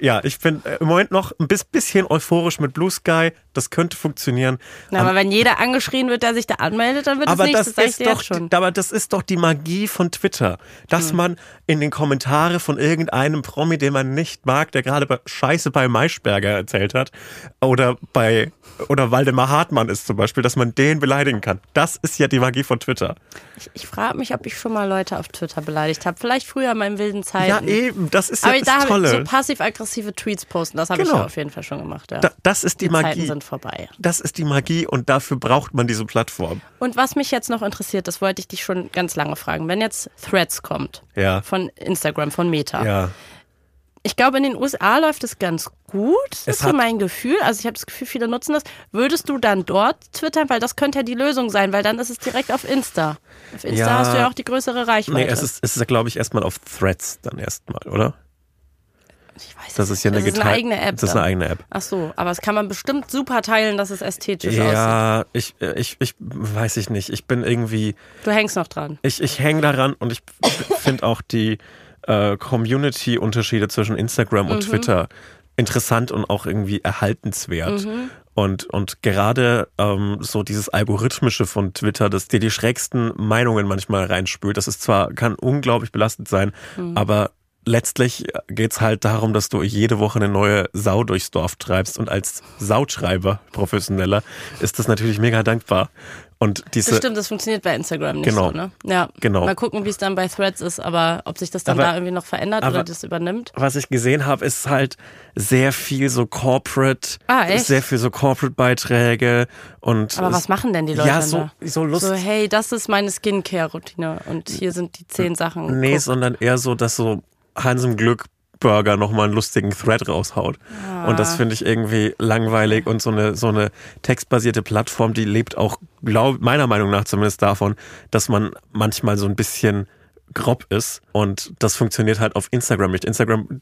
Ja, ich bin äh, im Moment noch ein bis- bisschen euphorisch mit Blue Sky. Das könnte funktionieren. Na, aber wenn jeder angeschrien wird, der sich da anmeldet, dann wird aber es nicht. das, Das, ich ist doch, schon. aber das ist doch die Magie von Twitter, dass Hm. man in den Kommentare von irgendeinem Promi, den man nicht mag, der gerade bei Scheiße bei Maischberger erzählt hat, oder bei oder Waldemar Hartmann ist zum Beispiel, dass man den beleidigen kann. Das ist ja die Magie von Twitter. Ich, ich frage mich, ob ich schon mal Leute auf Twitter beleidigt habe. Vielleicht früher in meinen wilden Ja, Zeiten. eben, das ist ja aber das da habe ich Tolle. so passiv-aggressive Tweets posten. Das habe ich Genau. ja auf jeden Fall schon gemacht. Ja. Da, das ist die, die Magie. Vorbei. Das ist die Magie und dafür braucht man diese Plattform. Und was mich jetzt noch interessiert, das wollte ich dich schon ganz lange fragen. Wenn jetzt Threads kommt Ja. von Instagram, von Meta. Ja. Ich glaube, in den USA läuft es ganz gut. Das Es ist so mein Gefühl. Also ich habe das Gefühl, viele nutzen das. Würdest du dann dort twittern? Weil das könnte ja die Lösung sein, weil dann ist es direkt auf Insta. Auf Insta Ja. hast du ja auch die größere Reichweite. Nee, es ist, es ist glaube ich, erstmal auf Threads dann erstmal, oder? Ich weiß Das ist ja eine, das ist eine eigene App. Das ist eine eigene App. Ach so, aber es kann man bestimmt super teilen, dass es ästhetisch aussieht. Ja, ich, ich, ich weiß ich nicht. Ich bin irgendwie, Du hängst noch dran. ich, ich hänge daran und ich finde auch die äh, Community-Unterschiede zwischen Instagram Mhm. und Twitter interessant und auch irgendwie erhaltenswert. Mhm. Und, und gerade ähm, so dieses Algorithmische von Twitter, das dir die schrägsten Meinungen manchmal reinspült, das ist zwar, kann unglaublich belastend sein, Mhm. aber letztlich geht's halt darum, dass du jede Woche eine neue Sau durchs Dorf treibst und als Sauschreiber, professioneller, ist das natürlich mega dankbar. Und diese, Das stimmt, das funktioniert bei Instagram nicht Genau. so, ne? Ja. Genau. Mal gucken, wie es dann bei Threads ist, aber ob sich das dann Aber- da irgendwie noch verändert oder das übernimmt. was ich gesehen habe, ist halt sehr viel so Corporate, Ah, sehr viel so Corporate-Beiträge und Aber was machen denn die Leute Ja, so, da? so Lust. So, hey, das ist meine Skincare-Routine und hier sind die zehn Sachen. nee, Guck. sondern eher so, dass so Hans im Glück Burger nochmal einen lustigen Thread raushaut. Und Ah. das finde ich irgendwie langweilig und so eine, so eine textbasierte Plattform, die lebt auch, glaub, meiner Meinung nach zumindest davon, dass man manchmal so ein bisschen grob ist und das funktioniert halt auf Instagram nicht. Instagram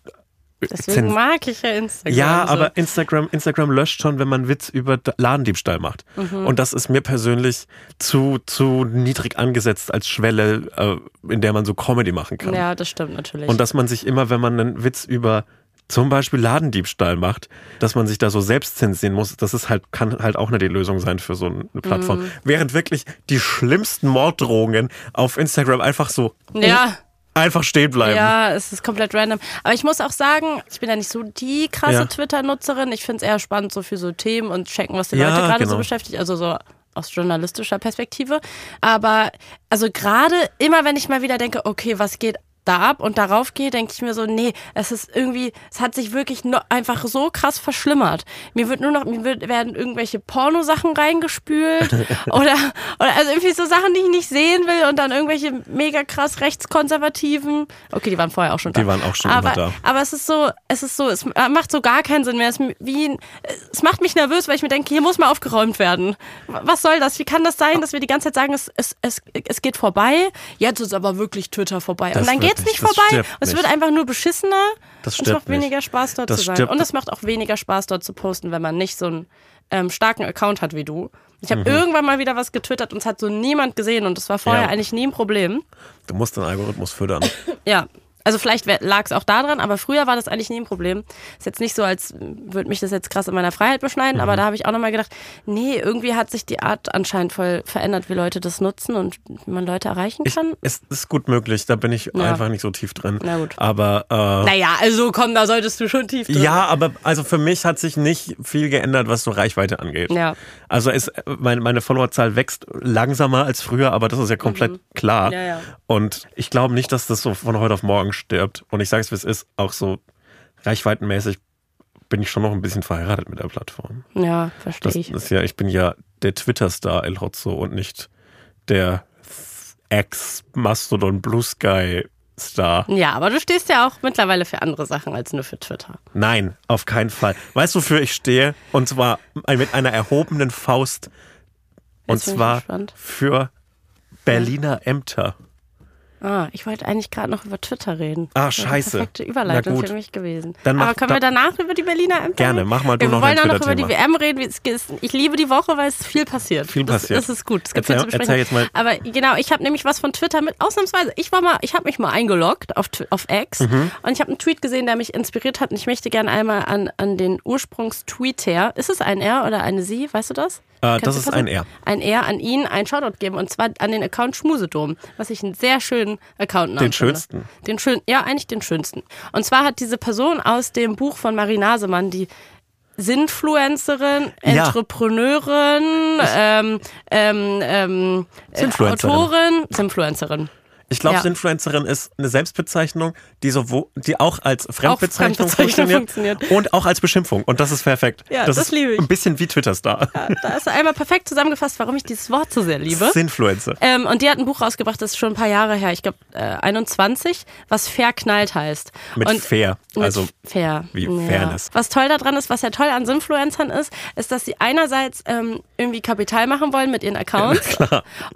Deswegen Zen- mag ich ja Instagram. Ja, so. aber Instagram, Instagram löscht schon, wenn man Witz über Ladendiebstahl macht. Mhm. Und das ist mir persönlich zu, zu niedrig angesetzt als Schwelle, äh, in der man so Comedy machen kann. Ja, das stimmt natürlich. Und dass man sich immer, wenn man einen Witz über zum Beispiel Ladendiebstahl macht, dass man sich da so selbst zensieren muss, das ist halt, kann halt auch nicht die Lösung sein für so eine Plattform. Mhm. Während wirklich die schlimmsten Morddrohungen auf Instagram einfach so ja. Einfach stehen bleiben. Ja, es ist komplett random. Aber ich muss auch sagen, ich bin ja nicht so die krasse Ja. Twitter-Nutzerin. Ich finde es eher spannend, so für so Themen und checken, was die Ja, Leute gerade so genau. beschäftigt. Also so aus journalistischer Perspektive. Aber also gerade immer, wenn ich mal wieder denke, okay, was geht da ab und darauf gehe, denke ich mir so, nee, es ist irgendwie, es hat sich wirklich nur einfach so krass verschlimmert. Mir wird nur noch, mir wird, werden irgendwelche Pornosachen reingespült <laughs> oder, oder also irgendwie so Sachen, die ich nicht sehen will und dann irgendwelche mega krass rechtskonservativen. Okay, die waren vorher auch schon da. Die waren auch schon aber, da. Aber es ist so, es ist so, es macht so gar keinen Sinn mehr. Es, wie, es macht mich nervös, weil ich mir denke, hier muss mal aufgeräumt werden. Was soll das? Wie kann das sein, dass wir die ganze Zeit sagen, es, es, es, es geht vorbei? Jetzt ist aber wirklich Twitter vorbei. Das und dann geht's nicht, nicht vorbei. Es wird einfach nur beschissener. Das und es macht stirbt nicht. weniger Spaß, dort Das zu sein. stirbt- Und es macht auch weniger Spaß, dort zu posten, wenn man nicht so einen ähm, starken Account hat wie du. Ich Mhm. habe irgendwann mal wieder was getwittert und es hat so niemand gesehen und das war vorher Ja. eigentlich nie ein Problem. Du musst den Algorithmus füttern. Ja. Also vielleicht lag es auch daran, aber früher war das eigentlich nie ein Problem. Ist jetzt nicht so, als würde mich das jetzt krass in meiner Freiheit beschneiden, Mhm. aber da habe ich auch nochmal gedacht, nee, irgendwie hat sich die Art anscheinend voll verändert, wie Leute das nutzen und wie man Leute erreichen Ich, kann. es ist gut möglich, da bin ich Ja. einfach nicht so tief drin. Na gut. Aber äh, naja, also komm, da solltest du schon tief drin. ja, aber also für mich hat sich nicht viel geändert, was so Reichweite angeht. Ja. Also es, meine, meine Followerzahl wächst langsamer als früher, aber das ist ja komplett klar. Mhm. Ja, ja. Und ich glaube nicht, dass das so von heute auf morgen stirbt. Und ich sage es, wie es ist, auch so reichweitenmäßig bin ich schon noch ein bisschen verheiratet mit der Plattform. Ja, verstehe Das ich. ist ja, ich bin ja der Twitter-Star El Hotzo und nicht der Ex-Mastodon Blue Sky Star. Ja, aber du stehst ja auch mittlerweile für andere Sachen als nur für Twitter. Nein, auf keinen Fall. Weißt du, wofür ich stehe? Und zwar mit einer erhobenen Faust. Und zwar für Berliner Ämter. Ah, ich wollte eigentlich gerade noch über Twitter reden. Ah, Das scheiße. Eine perfekte Überleitung für mich gewesen. Dann mach- Aber können wir danach über die Berliner Ämter Gerne, mach mal du wir noch wollen dein auch noch über die. WM reden. Ich liebe die Woche, weil es viel passiert. Viel das, passiert. Das ist gut. Es gibt Erzähl- viel zu erzähl jetzt mal. Aber genau, ich habe nämlich was von Twitter mit, ausnahmsweise. Ich war mal, ich habe mich mal eingeloggt auf, auf X Mhm. und ich habe einen Tweet gesehen, der mich inspiriert hat und ich möchte gerne einmal an, an den Ursprungstweet her. Ist es ein R oder eine Sie? Weißt du das? Äh, das ist ein R. Ein R an ihn einen Shoutout geben und zwar an den Account Schmusedom, was ich einen sehr schönen Account Den schönsten. Den schön, ja, eigentlich den schönsten. Und zwar hat diese Person aus dem Buch von Marie Nasemann, die Sinfluencerin, Ja. Entrepreneurin, ähm, ähm, ähm, äh, Sinfluencerin. Autorin, Sinfluencerin. Ich glaube, Ja. Influencerin ist eine Selbstbezeichnung, die, so, die auch als Fremdbezeichnung, Fremdbezeichnung funktioniert, funktioniert. und auch als Beschimpfung. Und das ist perfekt. Ja, das ist liebe ich. Ein bisschen wie Twitter-Star. Ja, da ist einmal perfekt zusammengefasst, warum ich dieses Wort so sehr liebe. Sinfluencer. Ähm, und die hat ein Buch rausgebracht, das ist schon ein paar Jahre her, ich glaube äh, 21, was Verknallt heißt. Mit und fair. Mit Also fair. wie Fairness. Was toll daran ist, was ja toll an Influencern ist, ist, dass sie einerseits ähm, irgendwie Kapital machen wollen mit ihren Accounts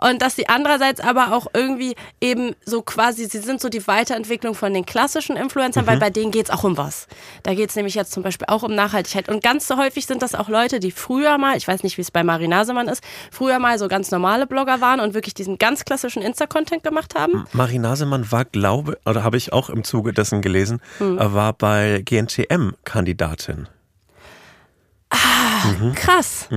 und dass sie andererseits aber auch irgendwie eben so quasi, sie sind so die Weiterentwicklung von den klassischen Influencern, Mhm. weil bei denen geht's auch um was. Da geht's nämlich jetzt zum Beispiel auch um Nachhaltigkeit. Und ganz so häufig sind das auch Leute, die früher mal, ich weiß nicht, wie es bei Marie Nasemann ist, früher mal so ganz normale Blogger waren und wirklich diesen ganz klassischen Insta-Content gemacht haben. Marie Nasemann war, glaube, oder habe ich auch im Zuge dessen gelesen, Hm. äh, war bei GNTM Kandidatin. Mhm. Krass.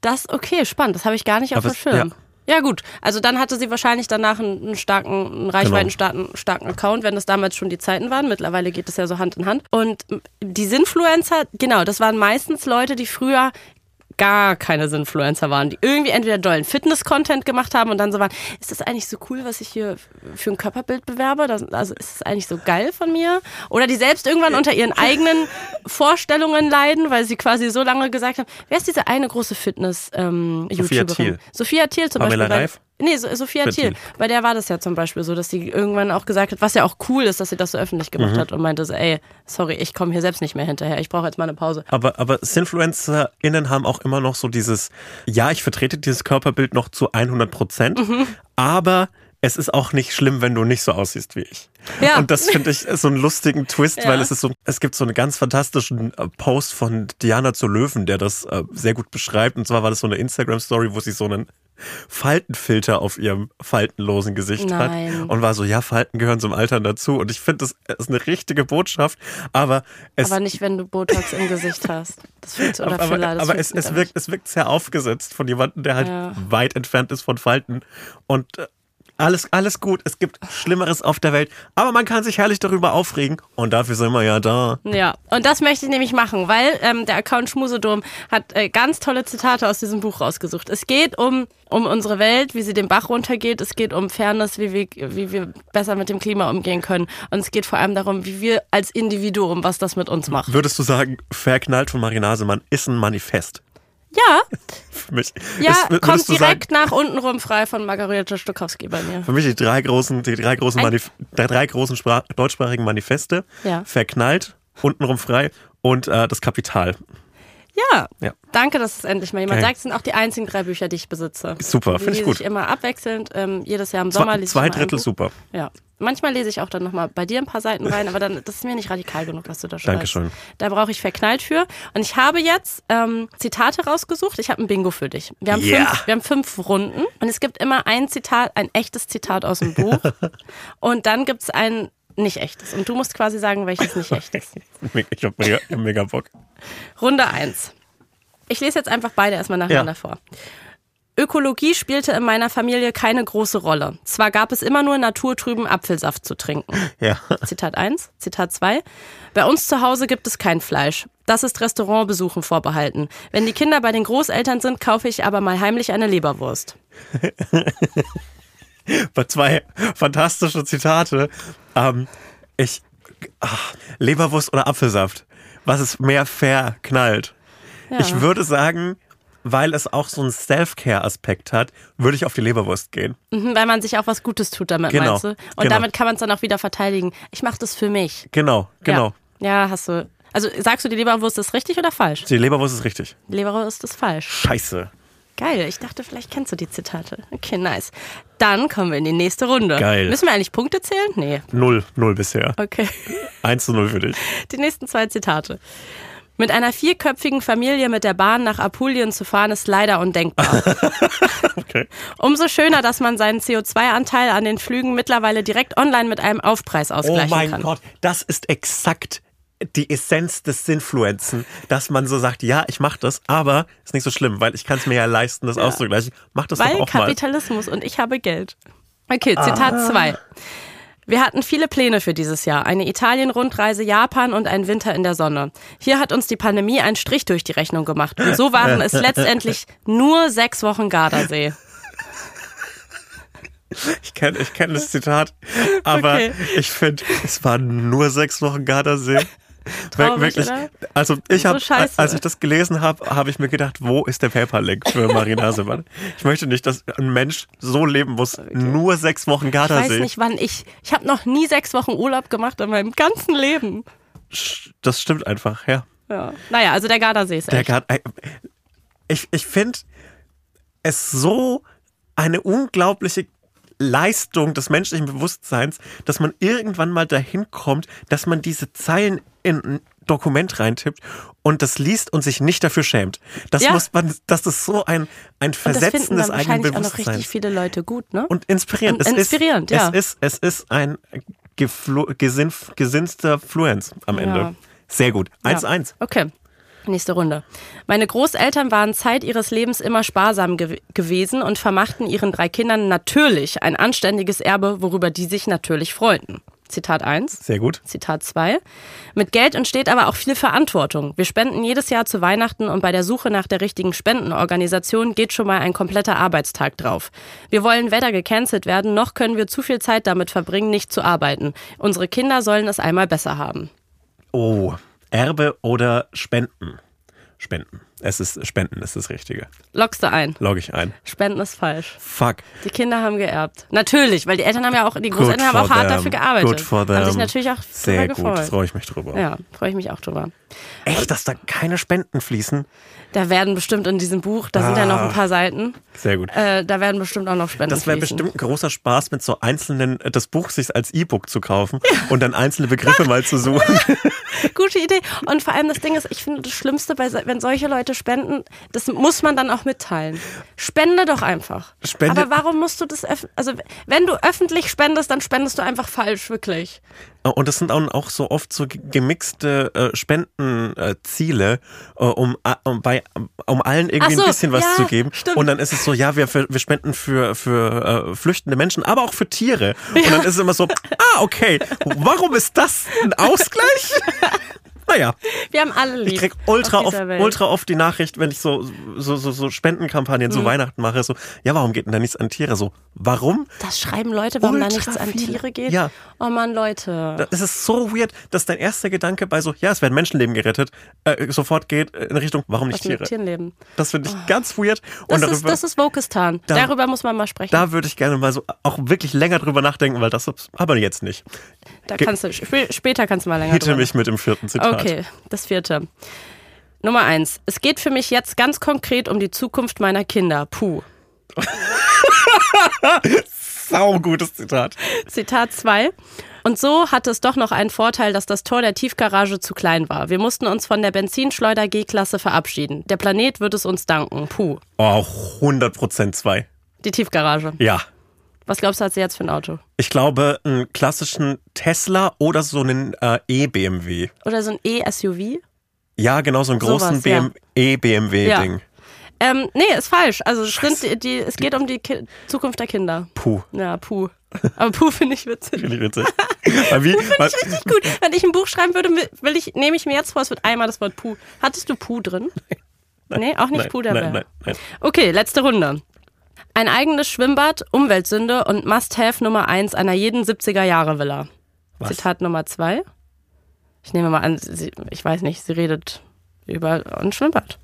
Das, okay, spannend. Das habe ich gar nicht auf dem es- Schirm. Ja. Gut, also dann hatte sie wahrscheinlich danach einen, starken, einen Genau. reichweitenstarken starken Account, wenn das damals schon die Zeiten waren. Mittlerweile geht es ja so Hand in Hand. Und die Sinfluencer, genau, das waren meistens Leute, die früher gar keine Sinfluencer waren, die irgendwie entweder dollen Fitness-Content gemacht haben und dann so waren, ist das eigentlich so cool, was ich hier für ein Körperbild bewerbe? Das, also ist das eigentlich so geil von mir? Oder die selbst irgendwann unter ihren eigenen <laughs> Vorstellungen leiden, weil sie quasi so lange gesagt haben, wer ist diese eine große Fitness-YouTuberin? Thiel. Sophia Thiel zum Pamela Beispiel. bei- Reif? Nee, so, Sophia Thiel. Thiel. Bei der war das ja zum Beispiel so, dass sie irgendwann auch gesagt hat, was ja auch cool ist, dass sie das so öffentlich gemacht Mhm. hat und meinte so, ey, sorry, ich komme hier selbst nicht mehr hinterher, ich brauche jetzt mal eine Pause. Aber, aber SinfluencerInnen haben auch immer noch so dieses, ja, ich vertrete dieses Körperbild noch zu 100 Prozent, Mhm. aber es ist auch nicht schlimm, wenn du nicht so aussiehst wie ich. Ja. Und das finde ich so einen lustigen Twist, <laughs> Ja. weil es ist so, es gibt so einen ganz fantastischen äh, Post von Diana zu Löwen, der das äh, sehr gut beschreibt. Und zwar war das so eine Instagram-Story, wo sie so einen Faltenfilter auf ihrem faltenlosen Gesicht Nein. hat und war so, ja, Falten gehören zum Altern dazu. Und ich finde, das ist eine richtige Botschaft, aber es Aber nicht, wenn du Botox im Gesicht hast. Das fühlt oder aber, Filler, das aber es, es, wirkt, es wirkt sehr aufgesetzt von jemandem, der halt Ja. weit entfernt ist von Falten. Und äh, alles, alles gut. Es gibt Schlimmeres auf der Welt. Aber man kann sich herrlich darüber aufregen. Und dafür sind wir ja da. Ja, und das möchte ich nämlich machen, weil ähm, der Account Schmusedom hat äh, ganz tolle Zitate aus diesem Buch rausgesucht. Es geht um, um unsere Welt, wie sie den Bach runtergeht. Es geht um Fairness, wie wir, wie wir besser mit dem Klima umgehen können. Und es geht vor allem darum, wie wir als Individuum, was das mit uns macht. Würdest du sagen, Verknallt von Marie Nasemann ist ein Manifest Ja, <laughs> für mich? ja, würdest kommt du sagen, direkt nach unten rum frei von Margarete Stokowski bei mir. Für mich die drei großen, die drei großen, Manif die drei großen Sprach deutschsprachigen Manifeste. Ja. Verknallt, untenrum frei und äh, das Kapital. Ja. Ja. Danke, dass es endlich mal jemand Geil. sagt. Es sind auch die einzigen drei Bücher, die ich besitze. Super, finde ich gut. ich immer abwechselnd. Ähm, jedes Jahr im Sommer Zwei, lese zwei ich ein Drittel super. Ja. Manchmal lese ich auch dann nochmal bei dir ein paar Seiten rein, aber dann, das ist mir nicht radikal genug, was du da schreibst. Dankeschön. Da brauche ich verknallt für. Und ich habe jetzt ähm, Zitate rausgesucht. Ich habe ein Bingo für dich. Wir haben, Ja. fünf, wir haben fünf Runden und es gibt immer ein Zitat, ein echtes Zitat aus dem Buch. <laughs> und dann gibt es ein nicht echtes. Und du musst quasi sagen, welches nicht echt ist. <laughs> Ich habe mega, hab mega Bock. Runde 1. Ich lese jetzt einfach beide erstmal nacheinander Ja. vor. Ökologie spielte in meiner Familie keine große Rolle. Zwar gab es immer nur naturtrüben Apfelsaft zu trinken. <laughs> Ja. Zitat 1. Zitat 2. Bei uns zu Hause gibt es kein Fleisch. Das ist Restaurantbesuchen vorbehalten. Wenn die Kinder bei den Großeltern sind, kaufe ich aber mal heimlich eine Leberwurst. <laughs> <laughs> Bei zwei fantastische Zitate. Ähm, ich ach, Leberwurst oder Apfelsaft. Was ist mehr fair knallt? Ja. Ich würde sagen, weil es auch so einen Self-Care-Aspekt hat, würde ich auf die Leberwurst gehen. Mhm, weil man sich auch was Gutes tut damit, Genau, meinst du? Und genau. damit kann man es dann auch wieder verteidigen. Ich mache das für mich. Genau, genau. Ja. ja, hast du. Also sagst du, die Leberwurst ist richtig oder falsch? Die Leberwurst ist richtig. Die Leberwurst ist falsch. Scheiße. Geil, ich dachte, vielleicht kennst du die Zitate. Okay, nice. Dann kommen wir in die nächste Runde. Geil. Müssen wir eigentlich Punkte zählen? Nee. Null, null bisher. Okay. 1 zu 0 für dich. Die nächsten zwei Zitate. Mit einer vierköpfigen Familie mit der Bahn nach Apulien zu fahren, ist leider undenkbar. <laughs> Okay. Umso schöner, dass man seinen CO2-Anteil an den Flügen mittlerweile direkt online mit einem Aufpreis Oh ausgleichen mein kann. Gott, das ist exakt die Essenz des Sinnfluenzen, dass man so sagt, ja, ich mach das, aber ist nicht so schlimm, weil ich kann es mir ja leisten, das auszugleichen. Mach das Weil doch auch mal. Kapitalismus und ich habe Geld. Okay, Zitat Ah. 2. Wir hatten viele Pläne für dieses Jahr. Eine Italien-Rundreise, Japan und ein Winter in der Sonne. Hier hat uns die Pandemie einen Strich durch die Rechnung gemacht. Und so waren es <laughs> letztendlich nur sechs Wochen Gardasee. Ich kenne ich kenn das Zitat, aber Okay. ich finde, es waren nur sechs Wochen Gardasee. Traurig, Wirklich. oder? Also ich So habe, scheiße. als ich das gelesen habe, habe ich mir gedacht, wo ist der Paper-Link für Marina Hasemann? Ich möchte nicht, dass ein Mensch so leben muss, nur sechs Wochen Ich weiß Gardasee. nicht, wann ich. Ich habe noch nie sechs Wochen Urlaub gemacht in meinem ganzen Leben. Das stimmt einfach, ja. Ja. Naja, also der Gardasee ist Der echt. Gard ich ich finde es so eine unglaubliche Leistung des menschlichen Bewusstseins, dass man irgendwann mal dahin kommt, dass man diese Zeilen in ein Dokument reintippt und das liest und sich nicht dafür schämt. Das Ja. muss man, das ist so ein, ein das finden Versetzen des eigenen wahrscheinlich auch noch richtig Bewusstseins. viele Leute gut, ne? Und inspirierend. Und es inspirierend, ist, ja. Es ist, es ist ein gesinn, gesinnster Fluenz am Ende. Ja. Sehr gut. Ja. 1-1. Okay. Nächste Runde. Meine Großeltern waren Zeit ihres Lebens immer sparsam gew gewesen und vermachten ihren drei Kindern natürlich ein anständiges Erbe, worüber die sich natürlich freuten. Zitat 1. Sehr gut. Zitat 2. Mit Geld entsteht aber auch viel Verantwortung. Wir spenden jedes Jahr zu Weihnachten und bei der Suche nach der richtigen Spendenorganisation geht schon mal ein kompletter Arbeitstag drauf. Wir wollen weder gecancelt werden, noch können wir zu viel Zeit damit verbringen, nicht zu arbeiten. Unsere Kinder sollen es einmal besser haben. Oh, Erbe oder Spenden? Spenden. Es ist Spenden, ist das Richtige. Lockst du ein. Log ich ein. Spenden ist falsch. Fuck. Die Kinder haben geerbt. Natürlich, weil die Eltern haben ja auch, die Großeltern haben auch hart them. dafür gearbeitet. Good for them. Haben sich natürlich auch Sehr gut, freue ich mich drüber. Ja, freue ich mich auch drüber. Echt, dass da keine Spenden fließen? Da werden bestimmt in diesem Buch, da sind ja noch ein paar Seiten, Sehr gut. äh, da werden bestimmt auch noch Spenden Ah. Das wäre bestimmt ein großer Spaß, mit so einzelnen, äh, das Buch sich als E-Book zu kaufen und dann einzelne Begriffe mal zu suchen. <laughs> Gute Idee. Und vor allem das Ding ist, ich finde das Schlimmste, bei, wenn solche Leute spenden, das muss man dann auch mitteilen. Spende doch einfach. Spende- Aber warum musst du das, also wenn du öffentlich spendest, dann spendest du einfach falsch, wirklich. Und das sind auch so oft so ge- gemixte äh, Spendenziele, äh, um, äh, um, bei, um allen irgendwie so, ein bisschen was ja, zu geben. stimmt. Und dann ist es so, ja, wir, wir spenden für, für flüchtende Menschen, aber auch für Tiere. Und dann ist es immer so, ah, okay, warum ist das ein <laughs> Ausgleich? Naja, Wir haben alle lieb. ich krieg ultra oft, Welt. ultra oft die Nachricht, wenn ich so, so, so, so Spendenkampagnen Mhm. zu Weihnachten mache, so, ja, warum geht denn da nichts an Tiere? So, warum? Das schreiben Leute, warum da Ultra nichts an. Tiere geht. Ja. Oh Mann, Leute. Es ist so weird, dass dein erster Gedanke bei so, ja, es werden Menschenleben gerettet, äh, sofort geht in Richtung, warum nicht Was mit Tiere? Tieren leben. Das finde ich ganz weird. Das Und ist, darüber, das ist Wokistan. Da- Darüber muss man mal sprechen. da würde ich gerne mal so auch wirklich länger drüber nachdenken, weil das aber jetzt nicht. da ge- kannst du, sp später kannst du mal länger Hitte drüber mich mit dem vierten Zitat. Okay, das vierte. Nummer eins. Es geht für mich jetzt ganz konkret um die Zukunft meiner Kinder. Puh. <laughs> Sau gutes Zitat. Zitat 2. Und so hatte es doch noch einen Vorteil, dass das Tor der Tiefgarage zu klein war. Wir mussten uns von der Benzinschleuder G-Klasse verabschieden. Der Planet wird es uns danken. Puh. Oh, 100% zwei. Die Tiefgarage. Ja. Was glaubst du, hat sie jetzt für ein Auto? Ich glaube, einen klassischen Tesla oder so einen äh, E-BMW. Oder so ein E-SUV? Ja, genau, so einen großen ja. BM E-BMW-Ding. Ähm, nee, ist falsch. Also es, sind die, es geht um die Ki Zukunft der Kinder. Puh, Ja, puh. Aber puh finde ich witzig. finde ich witzig. Weil wie, weil, Richtig gut. Wenn ich ein Buch schreiben würde, will ich, nehme ich mir jetzt vor, es wird einmal das Wort Puh. Hattest du Puh drin? <laughs> Nee, auch nicht nein, Puh der nein, Bär. nein, nein. Okay, letzte Runde. Ein eigenes Schwimmbad, Umweltsünde und Must-Have Nummer 1 einer jeden 70er-Jahre-Villa. Was? Zitat Nummer 2. Ich nehme mal an, sie, ich weiß nicht, sie redet über ein Schwimmbad.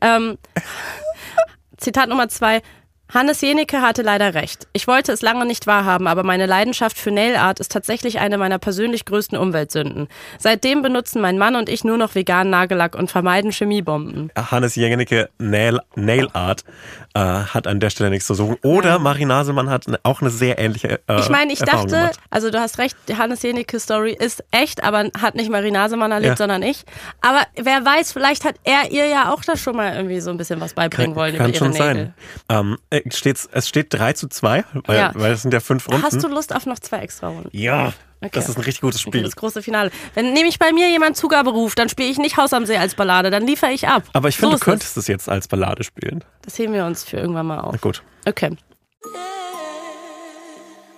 Ähm, <laughs> Zitat Nummer zwei. Hannes Jenecke hatte leider recht. Ich wollte es lange nicht wahrhaben, aber meine Leidenschaft für Nail Art ist tatsächlich eine meiner persönlich größten Umweltsünden. Seitdem benutzen mein Mann und ich nur noch veganen Nagellack und vermeiden Chemiebomben. Hannes Jenecke Nail, Nail Art äh, hat an der Stelle nichts zu suchen. Oder ja. Marie Nasemann hat auch eine sehr ähnliche äh, Ich meine, ich Erfahrung dachte, gemacht. also du hast recht, die Hannes Jenecke Story ist echt, aber hat nicht Marie Nasemann erlebt, Ja. sondern ich. Aber wer weiß, vielleicht hat er ihr ja auch da schon mal irgendwie so ein bisschen was beibringen wollen Kann über schon ihre Nägel. sein. Ähm, äh, steht's, es steht 3 zu 2, weil, Ja. weil es sind ja fünf Runden. Hast du Lust auf noch zwei extra Runden? ja, Okay. das ist ein richtig gutes Okay, Spiel. das große Finale. Wenn nämlich bei mir jemand Zugabe ruft, dann spiele ich nicht Haus am See als Ballade, dann liefere ich ab. Aber ich So finde, du könntest es jetzt als Ballade spielen. Es. Das heben wir uns für irgendwann mal auf. Na gut. Okay.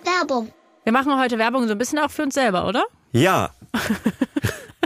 Werbung. Wir machen heute Werbung so ein bisschen auch für uns selber, oder? Ja. <laughs>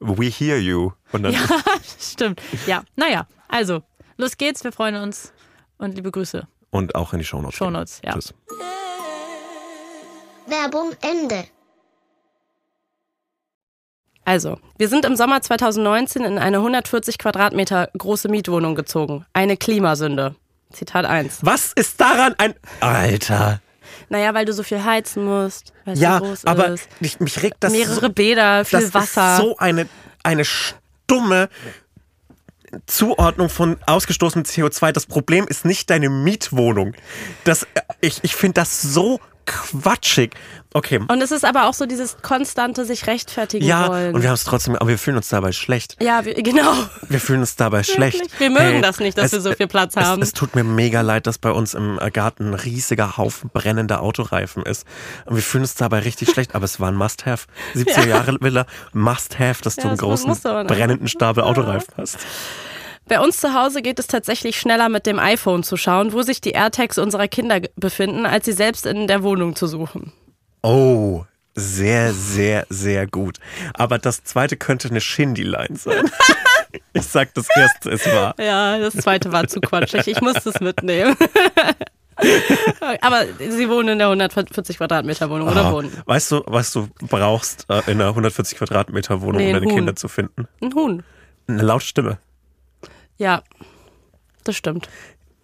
We hear you. Und dann, Ja, <laughs> stimmt. Ja, naja, also, los geht's, wir freuen uns und liebe Grüße. und auch in die Shownotes. Shownotes, ja. Tschüss. Werbung Ende. Also, wir sind im Sommer 2019 in eine 140 Quadratmeter große Mietwohnung gezogen. Eine Klimasünde. Zitat 1. Was ist daran ein. Alter. Naja, weil du so viel heizen musst, weil Ja, so groß aber ist. ich, mich regt das Mehrere so, Bäder, viel das Wasser. ist so eine, eine stumme Zuordnung von ausgestoßenem CO2. Das Problem ist nicht deine Mietwohnung. Das, ich ich finde das so quatschig. Okay. und es ist aber auch so dieses konstante sich rechtfertigen Ja, wollen. und wir haben es trotzdem, aber wir fühlen uns dabei schlecht. ja, wir, genau. Wir fühlen uns dabei schlecht. Wir mögen das nicht, dass wir so viel Platz es, haben. Es, tut mir mega leid, dass bei uns im äh, Garten ein riesiger Haufen brennender Autoreifen ist. Und wir fühlen uns dabei richtig schlecht, aber es war ein Must-Have. <laughs> 70er Jahre Villa, Must-Have, dass du Ja, einen das großen du brennenden Stapel Autoreifen hast. Bei uns zu Hause geht es tatsächlich schneller mit dem iPhone zu schauen, wo sich die AirTags unserer Kinder befinden, als sie selbst in der Wohnung zu suchen. Oh, sehr, sehr, sehr gut. Aber das zweite könnte eine Shindy-Line sein. <laughs> ich sag, das erste ist wahr. Ja, das zweite war zu quatschig. Ich musste es mitnehmen. <laughs> Aber sie wohnen in der 140 Quadratmeter Wohnung oder Ah, wohnen. weißt du, was du brauchst äh, in einer 140 Quadratmeter Wohnung, Nee, um ein deine Huhn. Kinder zu finden? Ein Huhn. Eine laute Stimme. Ja, das stimmt.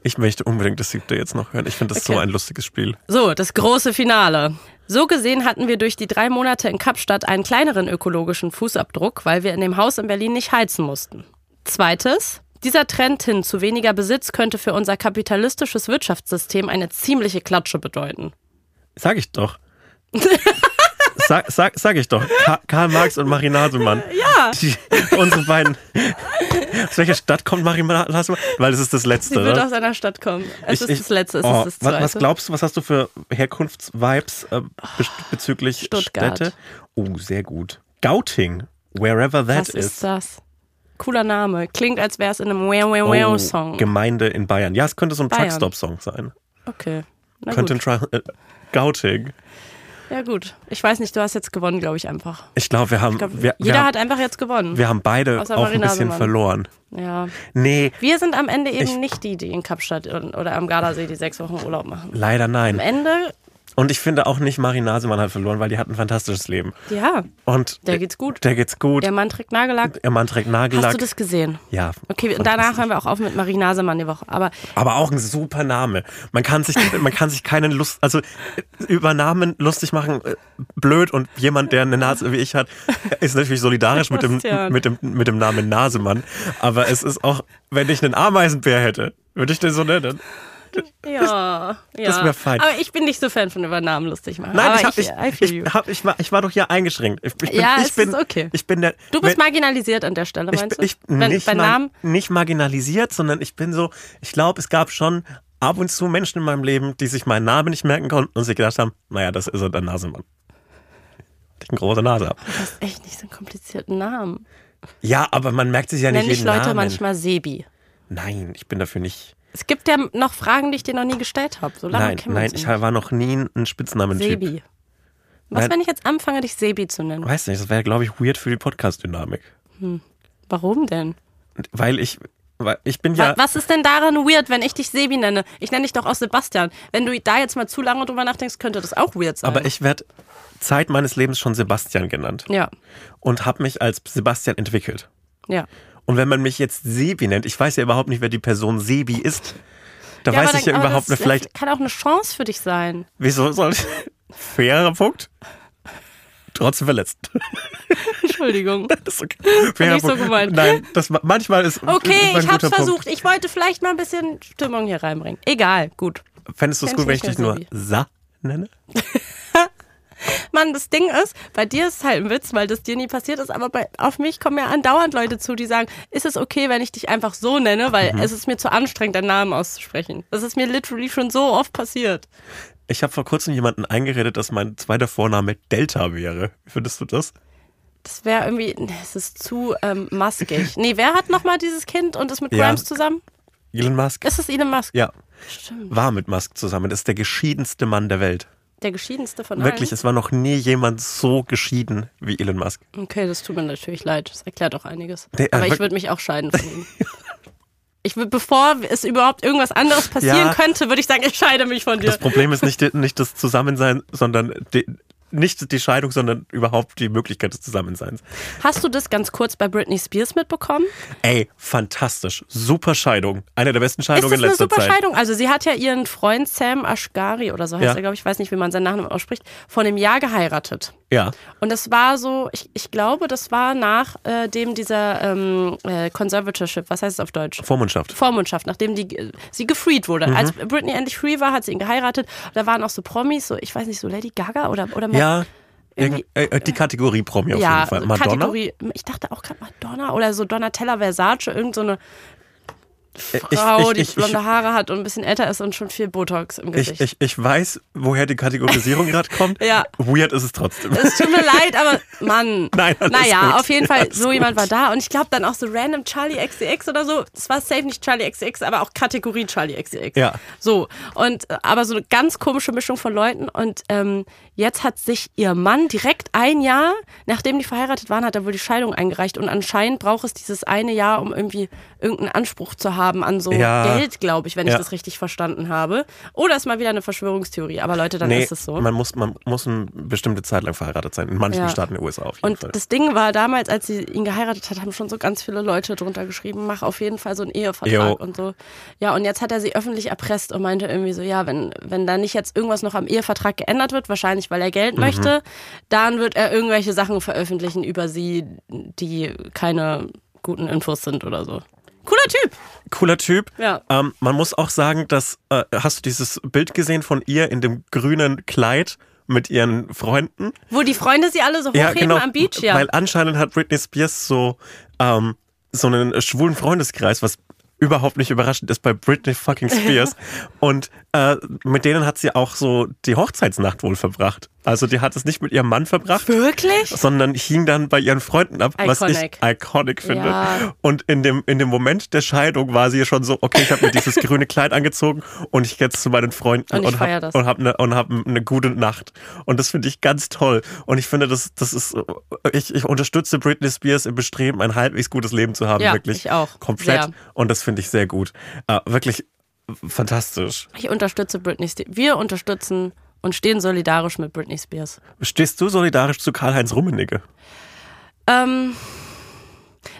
Ich möchte unbedingt das siebte jetzt noch hören. Ich finde das so Okay. ein lustiges Spiel. So, das große Finale. So gesehen hatten wir durch die drei Monate in Kapstadt einen kleineren ökologischen Fußabdruck, weil wir in dem Haus in Berlin nicht heizen mussten. Zweites. Dieser Trend hin zu weniger Besitz könnte für unser kapitalistisches Wirtschaftssystem eine ziemliche Klatsche bedeuten. Sag ich doch. <laughs> Sag, sag, sag ich doch. Ka Karl Marx und Marie Nasemann. Ja. Die, unsere beiden. Aus welcher Stadt kommt Marie Nasemann? Weil es ist das letzte, Sie wird oder? aus einer Stadt kommen. Es Ich- ist ich- das letzte, es oh, ist das was, zweite. was glaubst du, was hast du für Herkunftsvibes äh, be bezüglich Stuttgart. Städte? Oh, sehr gut. Gauting, wherever that Was is. ist das? Cooler Name. Klingt, als wäre es in einem Wow Wow Oh, Song. Gemeinde in Bayern. Ja, es könnte so ein. Truckstop-Song sein. Okay. Na könnte gut. ein Tri äh, Gauting. Ja gut. Ich weiß nicht, du hast jetzt gewonnen, glaube ich einfach. Ich glaube, wir haben, glaub, wir, jeder wir, hat einfach jetzt gewonnen. wir haben beide auch ein bisschen verloren. ja. Nee, Wir sind am Ende eben Ich- nicht die, die in Kapstadt oder am Gardasee die sechs Wochen Urlaub machen. leider Am nein. Ende Und ich finde auch nicht, Marie Nasemann hat verloren, weil die hat ein fantastisches Leben. Ja, Und der geht's gut. Der geht's gut. Der Mann trägt Nagellack. Ihr Mann trägt Nagellack. Hast du das gesehen? Ja. Okay, danach hören wir auch auf mit Marie Nasemann die Woche. Aber Aber auch ein super Name. Man kann sich, <laughs> man kann sich keinen Lust, also äh, über Namen lustig machen, äh, blöd und jemand, der eine Nase wie ich hat, <laughs> ist natürlich solidarisch mit dem, mit dem, mit dem Namen Nasemann. Aber es ist auch, wenn ich einen Ameisenbär hätte, würde ich den so nennen. Ja, ja. wär fein. Aber ich bin nicht so Fan von über Namen lustig machen. Nein, ich, hab, ich, I feel you. ich, hab, ich, war, ich war doch hier eingeschränkt. Ich, ich bin, Ja, ich bin, ist okay. Ich bin der, Du bist wenn- marginalisiert an der Stelle, ich, meinst du? ich, Wenn, nicht, bei Namen? nicht marginalisiert, sondern ich bin so, ich glaube, es gab schon ab und zu Menschen in meinem Leben, die sich meinen Namen nicht merken konnten und sich gedacht haben, naja, das ist er, der Nasemann. Die eine große Nase ab. Du hast echt nicht so einen komplizierten Namen. Ja, aber man merkt sich ja nicht Nenn ich jeden Leute Namen. manchmal Sebi. Nein, ich bin dafür nicht. Es gibt ja noch Fragen, die ich dir noch nie gestellt habe. So lange Nein, kennen wir nein, uns ich nicht. war noch nie ein Spitznamen-Typ. Sebi. Was, Nein. wenn ich jetzt anfange, dich Sebi zu nennen? Weiß nicht, das wäre, glaube ich, weird für die Podcast-Dynamik. Warum denn? Weil ich, weil ich bin ja. Was ist denn daran weird, wenn ich dich Sebi nenne? Ich nenne dich doch auch Sebastian. Wenn du da jetzt mal zu lange drüber nachdenkst, könnte das auch weird sein. Aber ich werde Zeit meines Lebens schon Sebastian genannt Ja, und habe mich als Sebastian entwickelt. ja. Und wenn man mich jetzt Sebi nennt, ich weiß ja überhaupt nicht, wer die Person Sebi ist. Da ja, weiß ich ja dann- aber überhaupt nicht, vielleicht, Das kann auch eine Chance für dich sein. wieso soll ich. Fairer Punkt. Trotzdem verletzt. <laughs> Entschuldigung. Das ist okay. Fairer nicht so Punkt. gemeint. Nein, das, manchmal ist. Okay, ist ich hab's guter versucht. Ich wollte vielleicht mal ein bisschen Stimmung hier reinbringen. Egal, gut. Punkt. Fändest du es gut, wenn ich ich dich nur Sa nenne? <laughs> <laughs> Mann, das Ding ist, bei dir ist es halt ein Witz, weil das dir nie passiert ist, aber bei, auf mich kommen ja andauernd Leute zu, die sagen, ist es okay, wenn ich dich einfach so nenne, weil Mhm. es ist mir zu anstrengend, deinen Namen auszusprechen. Das ist mir literally schon so oft passiert. Ich habe vor kurzem jemanden eingeredet, dass mein zweiter Vorname Delta wäre. Wie findest du das? Das wäre irgendwie, nee, es ist zu ähm, maskig. <laughs> Nee, wer hat nochmal dieses Kind und ist mit Ja. Grimes zusammen? Elon Musk? Ist es Elon Musk? Ja, Stimmt. war mit Musk zusammen. Das ist der geschiedenste Mann der Welt. Der geschiedenste von Wirklich, allen. es war noch nie jemand so geschieden wie Elon Musk. Okay, das tut mir natürlich leid. Das erklärt auch einiges. Nee, äh, Aber ich würde mich auch scheiden von ihm. <laughs> Ich würde, bevor es überhaupt irgendwas anderes passieren Ja. könnte, würde ich sagen, ich scheide mich von dir. Das Problem ist nicht, nicht das Zusammensein, sondern die, nicht die Scheidung, sondern überhaupt die Möglichkeit des Zusammenseins. Hast du das ganz kurz bei Britney Spears mitbekommen? Ey, fantastisch. Super Scheidung. Eine der besten Ist Scheidungen in eine letzter super Zeit. Scheidung? Also sie hat ja ihren Freund Sam Ashgari oder so heißt Ja. er, glaube ich, weiß nicht, wie man seinen Nachnamen ausspricht, vor einem Jahr geheiratet. Ja. Und das war so, ich, ich glaube, das war nach äh, dem dieser ähm, äh, Conservatorship, was heißt es auf Deutsch? Vormundschaft. Vormundschaft, nachdem die, äh, sie gefreed wurde. Mhm. Als Britney endlich free war, hat sie ihn geheiratet. Da waren auch so Promis, so ich weiß nicht, so Lady Gaga oder oder Ja. Irgendwie- Irgend- äh, die Kategorie Promi auf ja, jeden Fall. Madonna? Kategorie. Ich dachte auch gerade Madonna oder so Donatella Versace, irgend so eine Äh, ich, Frau, ich, die ich, blonde Haare hat und ein bisschen älter ist und schon viel Botox im ich, Gesicht. ich, ich weiß, woher die Kategorisierung <laughs> gerade kommt. Ja. Weird ist es trotzdem. es tut mir leid, aber <laughs> Mann. Nein, alles naja, gut. auf jeden Fall, Alles so gut. jemand war da. Und ich glaube dann auch so random Charlie XCX oder so. Das war safe nicht Charlie XCX, aber auch Kategorie Charlie XCX. Ja. So. Und aber so eine ganz komische Mischung von Leuten. Und ähm, jetzt hat sich ihr Mann direkt ein Jahr, nachdem die verheiratet waren, hat er wohl die Scheidung eingereicht. Und anscheinend braucht es dieses eine Jahr, um irgendwie irgendeinen Anspruch zu haben an so Ja. Geld, glaube ich, wenn ich Ja. das richtig verstanden habe. Oder ist mal wieder eine Verschwörungstheorie. Aber Leute, dann nee, ist es so. man muss, man muss eine bestimmte Zeit lang verheiratet sein. In manchen Ja. Staaten der USA auf jeden Und Fall. das Ding war damals, als sie ihn geheiratet hat, haben schon so ganz viele Leute drunter geschrieben, mach auf jeden Fall so einen Ehevertrag Jo. und so. Ja, und jetzt hat er sie öffentlich erpresst und meinte irgendwie so, ja, wenn, wenn da nicht jetzt irgendwas noch am Ehevertrag geändert wird, wahrscheinlich weil er Geld Mhm. möchte, dann wird er irgendwelche Sachen veröffentlichen über sie, die keine guten Infos sind oder so. Cooler Typ! Cooler Typ. Ja. Ähm, man muss auch sagen, dass, äh, hast du dieses Bild gesehen von ihr in dem grünen Kleid mit ihren Freunden? Wo die Freunde sie alle so hochheben am Beach, ja. Weil anscheinend hat Britney Spears so, ähm, so einen schwulen Freundeskreis, was überhaupt nicht überraschend ist bei Britney fucking Spears. <laughs> Und äh, mit denen hat sie auch so die Hochzeitsnacht wohl verbracht. Also die hat es nicht mit ihrem Mann verbracht. Wirklich? sondern hing dann bei ihren Freunden ab, was ich Iconic. iconic finde. Ja. Und in dem, in dem Moment der Scheidung war sie schon so, okay, ich habe mir dieses grüne Kleid angezogen und ich gehe jetzt zu meinen Freunden Und und habe und hab eine, und hab eine gute Nacht. Und das finde ich ganz toll. Und ich finde, das, das ist, ich, ich unterstütze Britney Spears im Bestreben, ein halbwegs gutes Leben zu haben. Ja, wirklich ich auch. komplett. Sehr. Und das finde ich sehr gut. Äh, wirklich fantastisch. Ich unterstütze Britney Spears. Wir unterstützen und stehen solidarisch mit Britney Spears. Stehst du solidarisch zu Karl-Heinz Rummenigge? Ähm,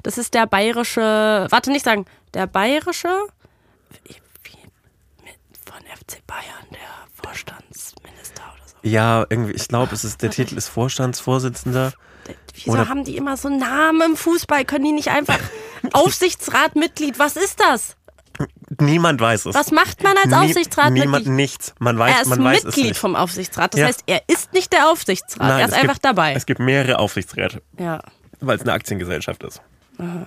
das ist der bayerische, warte, nicht sagen, der bayerische von FC Bayern, der Vorstandsminister oder so. Ja, irgendwie, ich glaube, es ist der Titel ist Vorstandsvorsitzender. Wieso Oder- haben die immer so Namen im Fußball? Können die nicht einfach <laughs> Aufsichtsratmitglied? Was ist das? Niemand weiß es. Was macht man als Nie- Aufsichtsratmitglied? Niemand, nichts. Man weiß, er ist man weiß es Mitglied vom Aufsichtsrat. Das Ja. heißt, er ist nicht der Aufsichtsrat. Nein, er ist einfach gibt, dabei. Es gibt mehrere Aufsichtsräte, ja. weil es eine Aktiengesellschaft ist. Und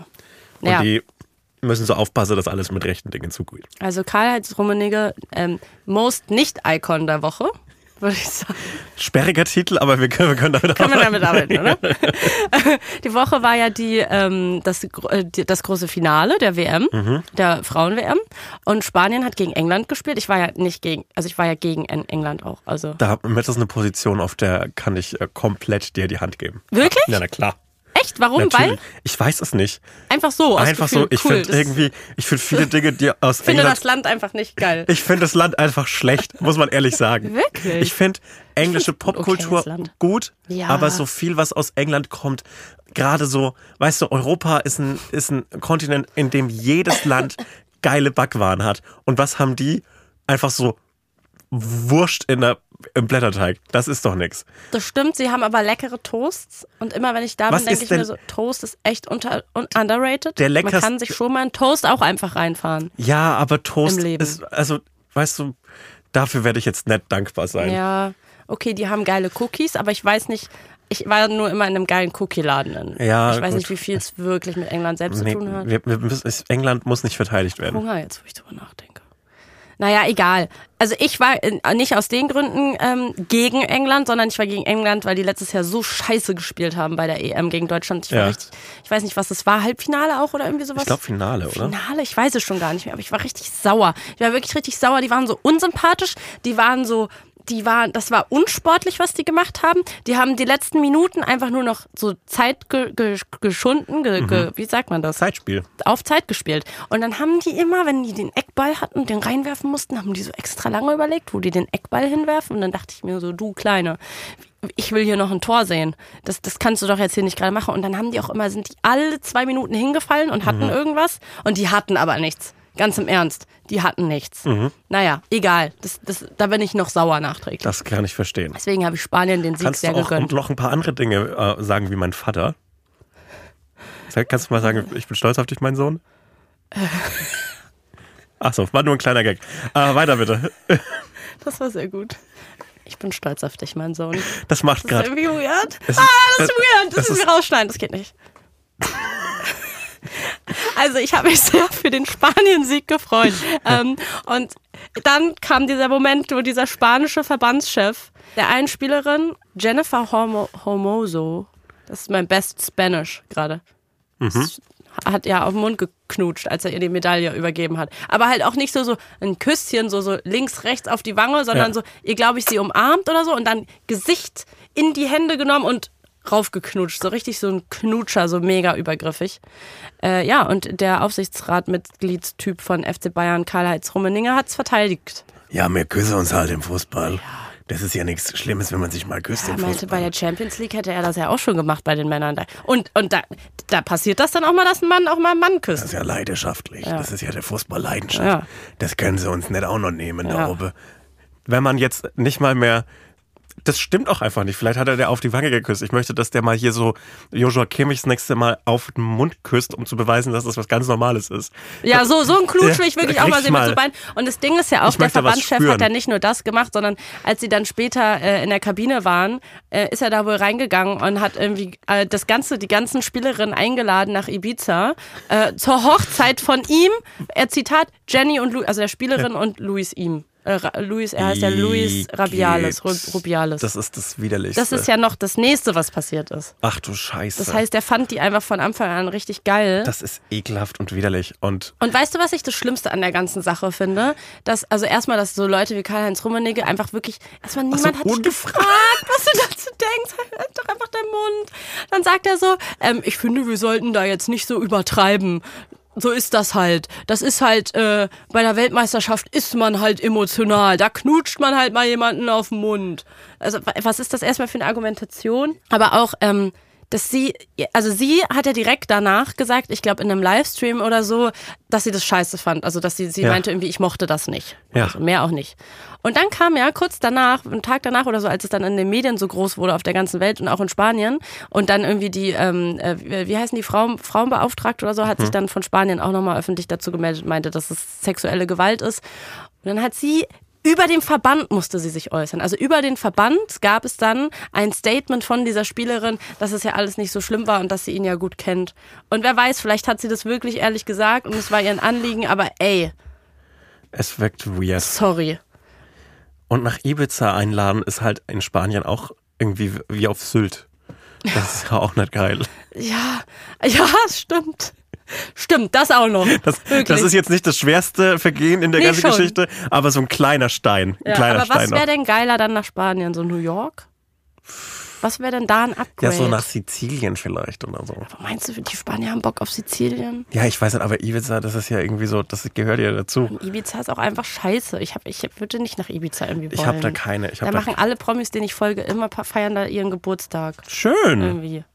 ja. die müssen so aufpassen, dass alles mit rechten Dingen zugeht. Also Karl-Heinz Rummenigge, ähm, Most Nicht-Icon der Woche, würde ich sagen. Sperriger Titel, aber wir können, wir können damit Können wir arbeiten. damit arbeiten, oder? <laughs> die Woche war ja die, ähm, das, äh, das große Finale der WM, Mhm. der Frauen-WM. Und Spanien hat gegen England gespielt. Ich war ja nicht gegen, also ich war ja gegen En- England auch. Also Da das ist eine Position, auf der kann ich äh, komplett dir die Hand geben. Wirklich? Ja, na klar. Echt? Warum? Natürlich. Weil Ich weiß es nicht. einfach so. einfach Gefühl, so. Ich cool. finde irgendwie, ich finde viele Dinge, die aus Ich finde England. das Land einfach nicht geil. ich finde das Land einfach schlecht, muss man ehrlich sagen. Wirklich? Ich finde englische Popkultur Land. gut, Ja. aber so viel, was aus England kommt, gerade so, weißt du, Europa ist ein, ist ein Kontinent, in dem jedes Land geile Backwaren hat. Und was haben die? Einfach so Wurst in der, im Blätterteig. Das ist doch nix. Das stimmt, sie haben aber leckere Toasts. Und immer wenn ich da Was bin, denke ich mir so, Toast ist echt unter, un, underrated. Der Man kann sich schon mal einen Toast auch einfach reinfahren. Ja, aber Toast ist, also, weißt du, dafür werde ich jetzt nicht dankbar sein. Ja, okay, die haben geile Cookies, aber ich weiß nicht, ich war nur immer in einem geilen Cookie-Laden. Ja, ich weiß gut. nicht, wie viel es wirklich mit England selbst Nee, zu tun hat. wir, wir müssen, England muss nicht verteidigt werden. Hunger jetzt, wo ich drüber nachdenke. Naja, egal. Also ich war in, nicht aus den Gründen ähm, gegen England, sondern ich war gegen England, weil die letztes Jahr so scheiße gespielt haben bei der EM gegen Deutschland. Ich war Ja. richtig, ich weiß nicht, was das war, Halbfinale auch oder irgendwie sowas? Ich glaube Finale, oder? Finale, ich weiß es schon gar nicht mehr, aber ich war richtig sauer. Ich war wirklich richtig sauer. Die waren so unsympathisch, die waren so, die waren, das war unsportlich, was die gemacht haben. Die haben die letzten Minuten einfach nur noch so Zeit ge, ge, geschunden, ge, ge, wie sagt man das? Zeitspiel. auf Zeit gespielt. Und dann haben die immer, wenn die den Eckball hatten und den reinwerfen mussten, haben die so extra lange überlegt, wo die den Eckball hinwerfen. Und dann dachte ich mir so, du Kleine, ich will hier noch ein Tor sehen. Das, das kannst du doch jetzt hier nicht gerade machen. Und dann haben die auch immer, sind die alle zwei Minuten hingefallen und hatten irgendwas. Und die hatten aber nichts. Ganz im Ernst. Die hatten nichts. Naja, egal. Das, das, da bin ich noch sauer nachträglich. Das kann ich verstehen. Deswegen habe ich Spanien den Sieg Kannst du sehr auch gegönnt. noch ein paar andere Dinge äh, sagen, wie mein Vater? Kannst du mal sagen, ich bin stolz auf dich, mein Sohn? <laughs> Achso, war nur ein kleiner Gag. Äh, weiter bitte. Das war sehr gut. Ich bin stolz auf dich, mein Sohn. Das macht Das ist gerade. irgendwie weird. Es- ah, das ist äh, weird. Das, müssen ist- wir rausschneiden. Das geht nicht. Also ich habe mich sehr für den Spanien-Sieg gefreut. ähm, und dann kam dieser Moment, wo dieser spanische Verbandschef der einen Spielerin, Jennifer Homo Homoso, das ist mein Best Spanish gerade, das hat ja auf den Mund geknutscht, als er ihr die Medaille übergeben hat. Aber halt auch nicht so, so ein Küsschen, so, so links, rechts auf die Wange, sondern Ja. so, ihr glaube ich, sie umarmt oder so und dann Gesicht in die Hände genommen und raufgeknutscht. So richtig so ein Knutscher, so mega übergriffig. Äh, ja, und der Aufsichtsratmitgliedstyp von FC Bayern, Karl-Heinz Rummeninger, hat es verteidigt. Ja, wir küssen uns halt im Fußball. Das ist ja nichts Schlimmes, wenn man sich mal küsst Er im meinte, bei Fußball. der Champions League hätte er das ja auch schon gemacht bei den Männern. Und, und da, da passiert das dann auch mal, dass ein Mann auch mal einen Mann Das küsst. ist ja leidenschaftlich. Das ist ja der Fußball-Leidenschaft. Ja. Das können sie uns nicht auch noch nehmen, Ja. da oben. Wenn man jetzt nicht mal mehr. Das stimmt auch einfach nicht. Vielleicht hat er der auf die Wange geküsst. Ich möchte, dass der mal hier so Joshua Kimmich das nächste Mal auf den Mund küsst, um zu beweisen, dass das was ganz Normales ist. Ja, so, so ein Klutsch will ich Ja, wirklich auch mal sehen mit so Beinen. Und das Ding ist ja auch, der Verbandschef hat ja nicht nur das gemacht, sondern als sie dann später äh, in der Kabine waren, äh, ist er da wohl reingegangen und hat irgendwie äh, das ganze, die ganzen Spielerinnen eingeladen nach Ibiza äh, zur Hochzeit von ihm. Er Zitat Jenny und Lu also der Spielerin und Luis ihm. Äh, Luis, er heißt ja Luis Rabiales. Rubiales. Das Das, ist das Widerlichste. ist ja noch das nächste, was passiert ist. Ach du Scheiße. Das heißt, er fand die einfach von Anfang an richtig geil. das ist ekelhaft und widerlich. Und Und weißt du, was ich das Schlimmste an der ganzen Sache finde? Dass, also erstmal, dass so Leute wie Karl-Heinz Rummenigge einfach wirklich, erstmal niemand hat dich gefragt, was du dazu denkst. Halt doch einfach deinen Mund. Dann sagt er so, ähm, ich finde, wir sollten da jetzt nicht so übertreiben. So ist das halt. Das ist halt, äh, bei der Weltmeisterschaft ist man halt emotional. Da knutscht man halt mal jemanden auf den Mund. Also, was ist das erstmal für eine Argumentation? Aber auch, ähm, dass sie, also sie hat ja direkt danach gesagt, ich glaube in einem Livestream oder so, dass sie das scheiße fand. Also dass sie, sie Ja. meinte irgendwie, ich mochte das nicht. Ja. Also mehr auch nicht. Und dann kam ja kurz danach, einen Tag danach oder so, als es dann in den Medien so groß wurde auf der ganzen Welt und auch in Spanien und dann irgendwie die, ähm, äh, wie heißen die Frauen, Frauenbeauftragte oder so, hat sich dann von Spanien auch nochmal öffentlich dazu gemeldet, meinte, dass es sexuelle Gewalt ist. Und dann hat sie über den Verband musste sie sich äußern. Also über den Verband gab es dann ein Statement von dieser Spielerin, dass es ja alles nicht so schlimm war und dass sie ihn ja gut kennt. Und wer weiß, vielleicht hat sie das wirklich ehrlich gesagt und es war ihr ein Anliegen, aber ey, Es wirkt weird. sorry. Und nach Ibiza einladen ist halt in Spanien auch irgendwie wie auf Sylt. Das ist ja auch nicht geil. Ja, ja, stimmt. Stimmt, das auch noch. Das, das ist jetzt nicht das schwerste Vergehen in der Nee, ganzen schon. Geschichte, aber so ein kleiner Stein. Ein ja, kleiner aber was Stein wäre noch. denn geiler dann nach Spanien? So New York? Was wäre denn da ein Upgrade? Ja, so nach Sizilien vielleicht oder so. Meinst du, die Spanier haben Bock auf Sizilien? Ja, ich weiß nicht, aber Ibiza, das ist ja irgendwie so, das gehört ja dazu. Ibiza ist auch einfach scheiße. Ich, hab, ich würde nicht nach Ibiza irgendwie wollen. Ich habe da keine. Ich Da hab da machen alle Promis, denen ich folge, immer feiern da ihren Geburtstag. Schön. Irgendwie.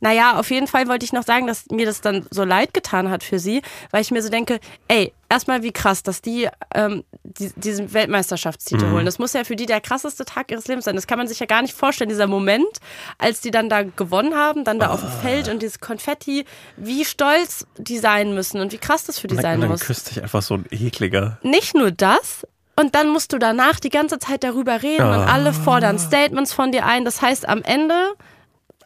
Naja, auf jeden Fall wollte ich noch sagen, dass mir das dann so leid getan hat für sie, weil ich mir so denke, ey, erstmal wie krass, dass die, ähm, die diesen Weltmeisterschaftstitel holen. Das muss ja für die der krasseste Tag ihres Lebens sein. Das kann man sich ja gar nicht vorstellen, dieser Moment, als die dann da gewonnen haben, dann da auf dem Feld und dieses Konfetti, wie stolz die sein müssen und wie krass das für die dann, sein dann muss. küsst dich einfach so ein ekliger. Nicht nur das, und dann musst du danach die ganze Zeit darüber reden und Ah. alle fordern Statements von dir ein. Das heißt, am Ende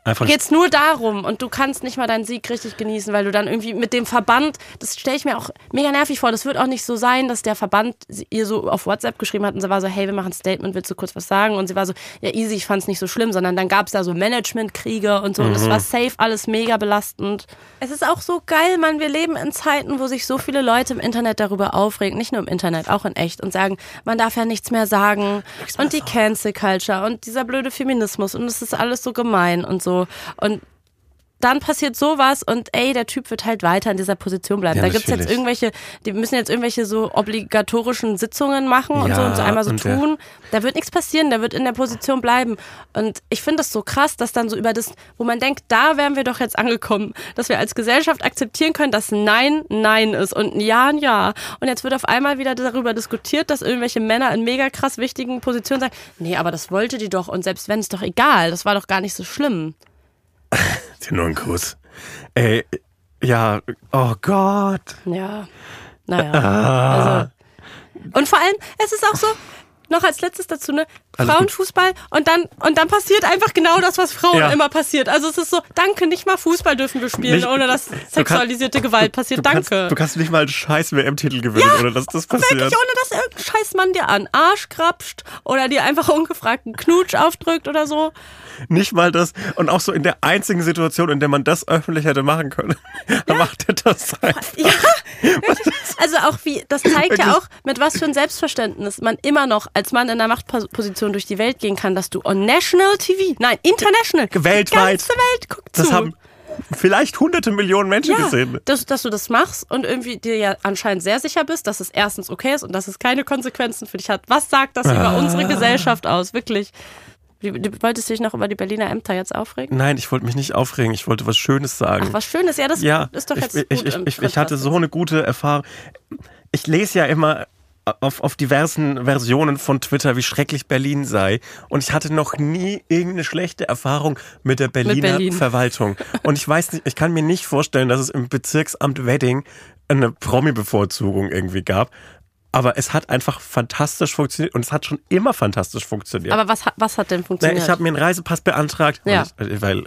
Einfach geht's nur darum und du kannst nicht mal deinen Sieg richtig genießen, weil du dann irgendwie mit dem Verband, das stelle ich mir auch mega nervig vor, das wird auch nicht so sein, dass der Verband ihr so auf WhatsApp geschrieben hat und sie war so, hey, wir machen ein Statement, willst du kurz was sagen? Und sie war so, ja easy, ich fand's nicht so schlimm, sondern dann gab's da so Managementkriege und so und das war safe alles mega belastend. Es ist auch so geil, man, wir leben in Zeiten, wo sich so viele Leute im Internet darüber aufregen, nicht nur im Internet, auch in echt und sagen, man darf ja nichts mehr sagen und die Cancel Culture und dieser blöde Feminismus und es ist alles so gemein und so und dann passiert sowas und ey, der Typ wird halt weiter in dieser Position bleiben. Ja, da gibt's jetzt natürlich. irgendwelche, die müssen jetzt irgendwelche so obligatorischen Sitzungen machen und so Ja, und so einmal so tun. Da wird nichts passieren, der wird in der Position bleiben. Und ich finde das so krass, dass dann so über das, wo man denkt, da wären wir doch jetzt angekommen, dass wir als Gesellschaft akzeptieren können, dass Nein Nein ist und ein Ja ein Ja. Und jetzt wird auf einmal wieder darüber diskutiert, dass irgendwelche Männer in mega krass wichtigen Positionen sagen, nee, aber das wollte die doch und selbst wenn es doch egal, das war doch gar nicht so schlimm. Dir nur einen Kuss. Ey, ja, oh Gott. Ja. Naja. Ah. Also. Und vor allem, es ist auch so, noch als letztes dazu, ne? Alles Frauenfußball und dann, und dann passiert einfach genau das, was Frauen Ja. immer passiert. Also es ist so, danke, nicht mal Fußball dürfen wir spielen, Nicht- ohne dass sexualisierte Gewalt passiert. Du danke. kannst, du kannst nicht mal einen scheiß WM-Titel gewinnen, oder dass das passiert. Wirklich, ohne dass irgendein scheiß Mann dir an Arsch krapscht oder dir einfach ungefragt einen Knutsch aufdrückt oder so. Nicht mal das. Und auch so in der einzigen Situation, in der man das öffentlich hätte machen können, <laughs> da macht er das einfach. <laughs> Ja, wirklich. also auch wie, das zeigt ja Wirklich. auch, mit was für ein Selbstverständnis man immer noch als Mann in einer Machtposition durch die Welt gehen kann, dass du on National TV, nein, international, Weltweit. die ganze Welt guckt Das zu. haben vielleicht hunderte Millionen Menschen ja, gesehen. dass, dass du das machst und irgendwie dir ja anscheinend sehr sicher bist, dass es erstens okay ist und dass es keine Konsequenzen für dich hat. Was sagt das Ah. über unsere Gesellschaft aus? Wirklich. Du, du wolltest dich noch über die Berliner Ämter jetzt aufregen? Nein, ich wollte mich nicht aufregen. Ich wollte was Schönes sagen. Ach, was Schönes. Ja, das ja, ist doch jetzt ich, gut ich, ich, ich hatte so eine gute Erfahrung. Ich lese ja immer auf, auf diversen Versionen von Twitter, wie schrecklich Berlin sei. Und ich hatte noch nie irgendeine schlechte Erfahrung mit der Berliner Berlin. Verwaltung. Und ich weiß nicht, ich kann mir nicht vorstellen, dass es im Bezirksamt Wedding eine Promi-Bevorzugung irgendwie gab. Aber es hat einfach fantastisch funktioniert und es hat schon immer fantastisch funktioniert. Aber was, hat- was hat denn Na, funktioniert? ich habe mir einen Reisepass beantragt, Ja. ich, weil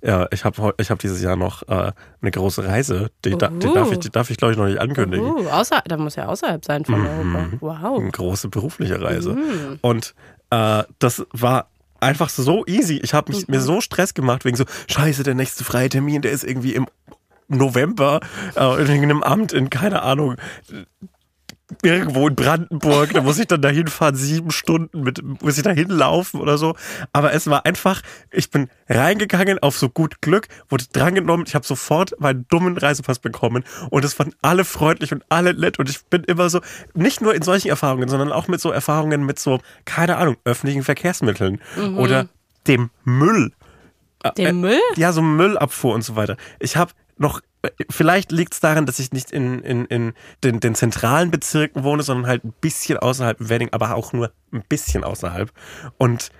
ja, ich habe ich hab dieses Jahr noch äh, eine große Reise, die, da, die Uhu. darf ich, die darf ich glaube ich noch nicht ankündigen. Uh, außer, da muss ja außerhalb sein von Europa. Wow. Eine große berufliche Reise. Und äh, das war einfach so easy. Ich habe mich mir so Stress gemacht wegen so Scheiße, der nächste freie Termin, der ist irgendwie im November äh, in irgendeinem Amt in keine Ahnung irgendwo in Brandenburg, da muss ich dann dahin fahren, sieben Stunden mit, muss ich dahin laufen oder so. Aber es war einfach, ich bin reingegangen auf so gut Glück, wurde drangenommen, ich habe sofort meinen dummen Reisepass bekommen und es waren alle freundlich und alle nett und ich bin immer so, nicht nur in solchen Erfahrungen, sondern auch mit so Erfahrungen mit so, keine Ahnung, öffentlichen Verkehrsmitteln Mhm. oder dem Müll. Den Äh, Müll? Ja, so Müllabfuhr und so weiter. Ich habe noch, äh, vielleicht liegt es daran, dass ich nicht in, in, in den, den zentralen Bezirken wohne, sondern halt ein bisschen außerhalb im Wedding, aber auch nur ein bisschen außerhalb. Und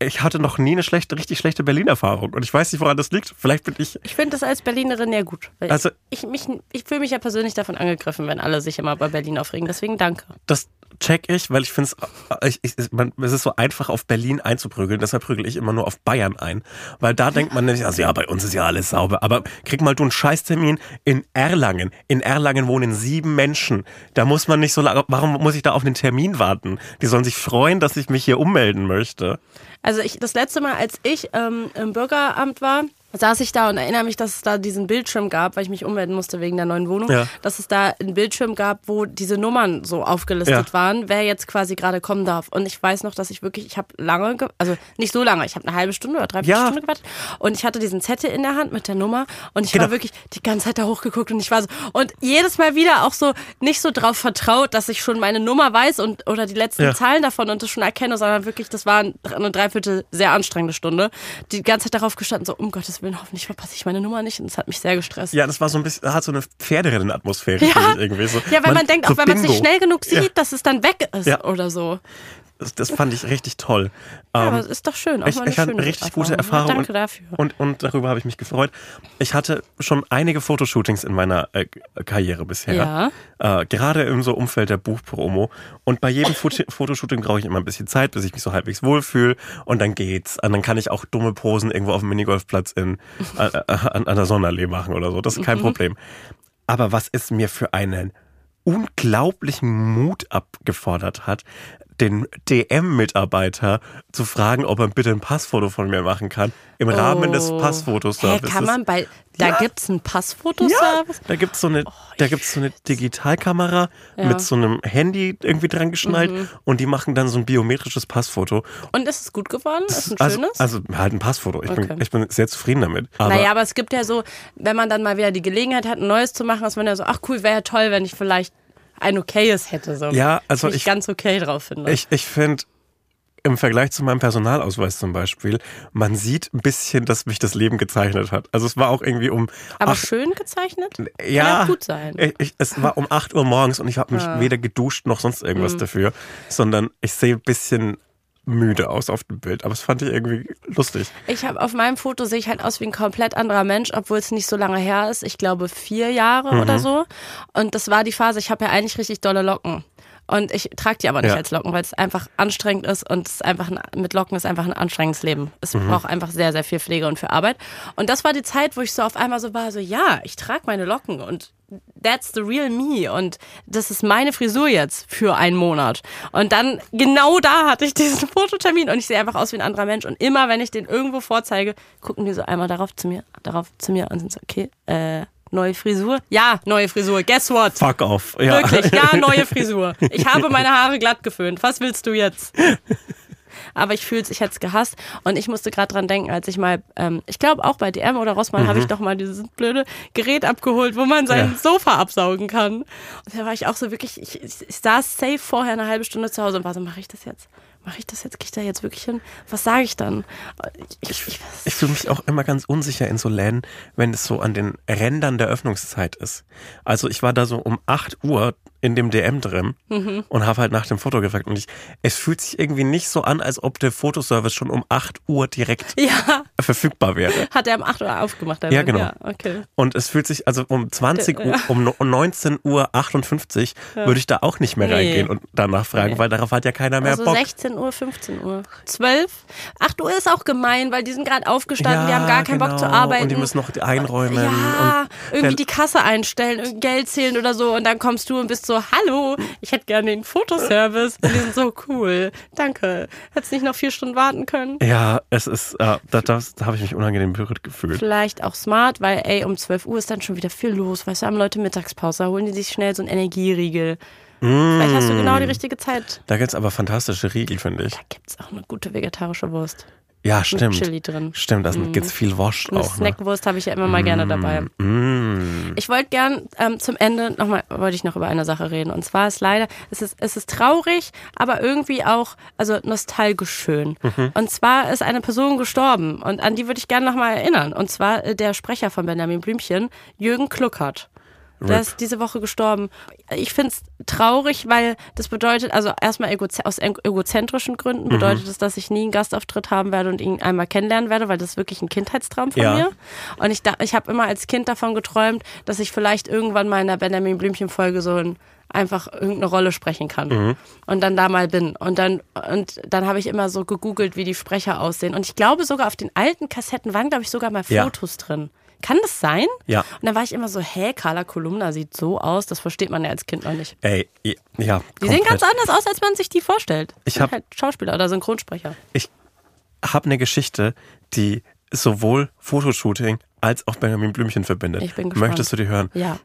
ich hatte noch nie eine schlechte, richtig schlechte Berlin-Erfahrung. Und ich weiß nicht, woran das liegt. Vielleicht bin ich. Ich finde das als Berlinerin ja gut. Also- ich, mich, ich fühle mich ja persönlich davon angegriffen, wenn alle sich immer bei Berlin aufregen. Deswegen danke. Das check ich, weil ich finde ich, man- es ist so einfach auf Berlin einzuprügeln, deshalb prügel ich immer nur auf Bayern ein, weil da denkt man nämlich, also ja, bei uns ist ja alles sauber, aber krieg mal du einen Scheißtermin in Erlangen. In Erlangen wohnen sieben Menschen. Da muss man nicht so lange, warum muss ich da auf einen Termin warten? Die sollen sich freuen, dass ich mich hier ummelden möchte. Also ich, das letzte Mal, als ich ähm, im Bürgeramt war, saß ich da und erinnere mich, dass es da diesen Bildschirm gab, weil ich mich ummelden musste wegen der neuen Wohnung, Ja. dass es da einen Bildschirm gab, wo diese Nummern so aufgelistet Ja. waren, wer jetzt quasi gerade kommen darf. Und ich weiß noch, dass ich wirklich, ich habe lange, ge- also nicht so lange, ich habe eine halbe Stunde oder dreiviertel Ja. Stunde gewartet und ich hatte diesen Zettel in der Hand mit der Nummer und ich Genau. war wirklich die ganze Zeit da hochgeguckt und ich war so und jedes Mal wieder auch so nicht so drauf vertraut, dass ich schon meine Nummer weiß und oder die letzten Ja. Zahlen davon und das schon erkenne, sondern wirklich, das war eine Dreiviertel sehr anstrengende Stunde. Die ganze Zeit darauf gestanden, so um Gottes Willen, hoffentlich verpasse ich meine Nummer nicht und das hat mich sehr gestresst. Ja, das war so ein bisschen, hat so eine Pferderennen-Atmosphäre, Ja. irgendwie so. Ja, weil man, denkt, so auch wenn man es nicht schnell genug sieht, Ja. dass es dann weg ist Ja. oder so. Das, das fand ich richtig toll. Ja, Ähm, aber es ist doch schön. Auch ich, mal ich hatte richtig gute Erfahrung. Erfahrungen. Ja, danke dafür. Und, und darüber habe ich mich gefreut. Ich hatte schon einige Fotoshootings in meiner äh, Karriere bisher. Ja. Äh, gerade im so Umfeld der Buchpromo. Und bei jedem Foto <laughs> Fotoshooting brauche ich immer ein bisschen Zeit, bis ich mich so halbwegs wohlfühle. Und dann geht's. Und dann kann ich auch dumme Posen irgendwo auf dem Minigolfplatz in, äh, äh, an, an der Sonnenallee machen oder so. Das ist Mhm. kein Problem. Aber was es mir für einen unglaublichen Mut abgefordert hat, den DM-Mitarbeiter zu fragen, ob er bitte ein Passfoto von mir machen kann, im Rahmen des Oh. Passfotoservices. kann man bei, da Ja. gibt's einen ja, Passfotoservice? da gibt's so eine, da gibt's so eine Digitalkamera Ja. Mhm. mit so einem Handy irgendwie dran geschnallt und die machen dann so ein biometrisches Passfoto. Und ist es gut geworden? Ist es ein also, schönes? also halt ein Passfoto. Ich, Okay. bin, ich bin sehr zufrieden damit. Aber naja, aber es gibt ja so, wenn man dann mal wieder die Gelegenheit hat, ein neues zu machen, dass man ja so, ach cool, wäre ja toll, wenn ich vielleicht ein okayes hätte. So. Ja, also ich ich- ganz okay drauf finde. Ich, ich finde, im Vergleich zu meinem Personalausweis zum Beispiel, man sieht ein bisschen, dass mich das Leben gezeichnet hat. Also es war auch irgendwie um aber acht- schön gezeichnet? ja, Kann gut sein. Ich, ich, es war um 8 Uhr morgens und ich habe mich Ah. weder geduscht noch sonst irgendwas Mhm. dafür, sondern ich sehe ein bisschen müde aus auf dem Bild. Aber es fand ich irgendwie lustig. Ich habe auf meinem Foto sehe ich halt aus wie ein komplett anderer Mensch, obwohl es nicht so lange her ist. Ich glaube vier Jahre Mhm. oder so. Und das war die Phase. Ich habe ja eigentlich richtig dolle Locken. Und ich trage die aber nicht Ja. als Locken, weil es einfach anstrengend ist und es ist einfach ein, mit Locken ist einfach ein anstrengendes Leben. Es Mhm. braucht einfach sehr, sehr viel Pflege und für Arbeit. Und das war die Zeit, wo ich so auf einmal so war, so ja, ich trage meine Locken und that's the real me und das ist meine Frisur jetzt für einen Monat. Und dann genau da hatte ich diesen <laughs> Fototermin und ich sehe einfach aus wie ein anderer Mensch und immer wenn ich den irgendwo vorzeige, gucken die so einmal darauf zu mir, darauf zu mir und sind so okay, äh, neue Frisur? Ja, neue Frisur. Guess what? Fuck off. Ja. Wirklich, ja, neue <laughs> Frisur. Ich habe meine Haare glatt geföhnt. Was willst du jetzt? Aber ich fühl's, ich hätte es gehasst. Und ich musste gerade dran denken, als ich mal, ähm, ich glaube auch bei DM oder Rossmann habe ich doch mal dieses blöde Gerät abgeholt, wo man sein Mhm. Ja. Sofa absaugen kann. Und da war ich auch so wirklich, ich, ich, ich saß safe vorher eine halbe Stunde zu Hause und war so, mache ich das jetzt? Mache ich das jetzt? Gehe ich da jetzt wirklich hin? Was sage ich dann? Ich, ich, ich, Ich fühle mich auch immer ganz unsicher in so Läden, wenn es so an den Rändern der Öffnungszeit ist. Also ich war da so um 8 Uhr in dem DM drin Mhm. und habe halt nach dem Foto gefragt. Und ich, es fühlt sich irgendwie nicht so an, als ob der Fotoservice schon um 8 Uhr direkt <laughs> ja, verfügbar wäre. hat er um 8 Uhr aufgemacht. der Ja, genau. Ja, okay. Und es fühlt sich, also um 20 Uhr, um no- 19 Uhr 58 würde ich da auch nicht mehr Nee. reingehen und danach fragen, Nee. weil darauf hat ja keiner mehr Also Bock. 16 Uhr, 15 Uhr, 12. 8 Uhr ist auch gemein, weil die sind gerade aufgestanden, die haben gar keinen Bock zu genau. arbeiten. Und die müssen noch einräumen. ja, irgendwie der- die Kasse einstellen, Geld zählen oder so und dann kommst du und bist so, so, hallo, ich hätte gerne den Fotoservice. Und die sind so cool. Danke. Hättest nicht noch vier Stunden warten können? Ja, es ist, äh, da, das, da habe ich mich unangenehm berührt gefühlt. Vielleicht auch smart, weil, ey, um 12 Uhr ist dann schon wieder viel los. Weißt du, haben Leute Mittagspause, da holen die sich schnell so einen Energieriegel. Vielleicht hast du genau die richtige Zeit. Da gibt's aber fantastische Riegel, finde ich. Da gibt's auch eine gute vegetarische Wurst. Ja, stimmt. Chili drin. Stimmt, da gibt's viel Wurst Eine auch. Ne? Snackwurst habe ich ja immer mal gerne dabei. Mm. Ich wollte gern ähm, zum Ende nochmal, wollte ich noch über eine Sache reden. Und zwar ist leider, es ist, es ist traurig, aber irgendwie auch, also nostalgisch schön. Mhm. Und zwar ist eine Person gestorben und an die würde ich gerne nochmal erinnern. Und zwar äh, der Sprecher von Benjamin Blümchen, Jürgen Kluckert. Der ist diese Woche gestorben. Ich finde es traurig, weil das bedeutet, also erstmal aus egozentrischen Mhm. Gründen bedeutet es, dass ich nie einen Gastauftritt haben werde und ihn einmal kennenlernen werde, weil das ist wirklich ein Kindheitstraum von Ja. mir. Und ich, da- ich habe immer als Kind davon geträumt, dass ich vielleicht irgendwann mal in der Benjamin Blümchen-Folge so ein, einfach irgendeine Rolle sprechen kann. Mhm. Und dann da mal bin. Und dann, und dann habe ich immer so gegoogelt, wie die Sprecher aussehen. Und ich glaube sogar auf den alten Kassetten waren, glaube ich, sogar mal Ja. Fotos drin. Kann das sein? Ja. Und dann war ich immer so, hä, Carla Kolumna sieht so aus, das versteht man ja als Kind noch nicht. Ey, ja. Die komplett. sehen ganz anders aus, als man sich die vorstellt. Ich Sind hab- halt Schauspieler oder Synchronsprecher. Ich habe eine Geschichte, die sowohl Fotoshooting als auch Benjamin Blümchen verbindet. Ich bin gespannt. Möchtest du die hören? Ja.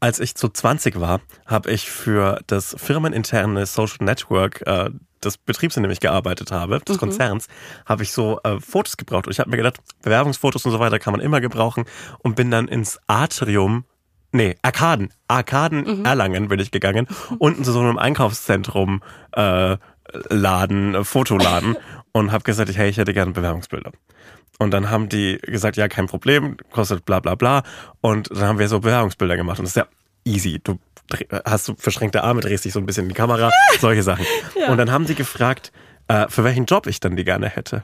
Als ich so 20 war, habe ich für das firmeninterne Social Network äh, des Betriebs, in dem ich gearbeitet habe, Mhm. des Konzerns, habe ich so äh, Fotos gebraucht. Und ich habe mir gedacht, Bewerbungsfotos und so weiter kann man immer gebrauchen und bin dann ins Atrium, nee, Arkaden, Arkaden Mhm. Erlangen bin ich gegangen, unten zu so einem Einkaufszentrum äh, Laden, äh, Fotoladen <laughs> und habe gesagt, hey, ich hätte gerne Bewerbungsbilder. Und dann haben die gesagt, ja, kein Problem, kostet bla bla bla. Und dann haben wir so Bewerbungsbilder gemacht. Und das ist ja easy. Du hast so verschränkte Arme, drehst dich so ein bisschen in die Kamera, <laughs> solche Sachen. Und dann haben die gefragt, äh, für welchen Job ich dann die gerne hätte.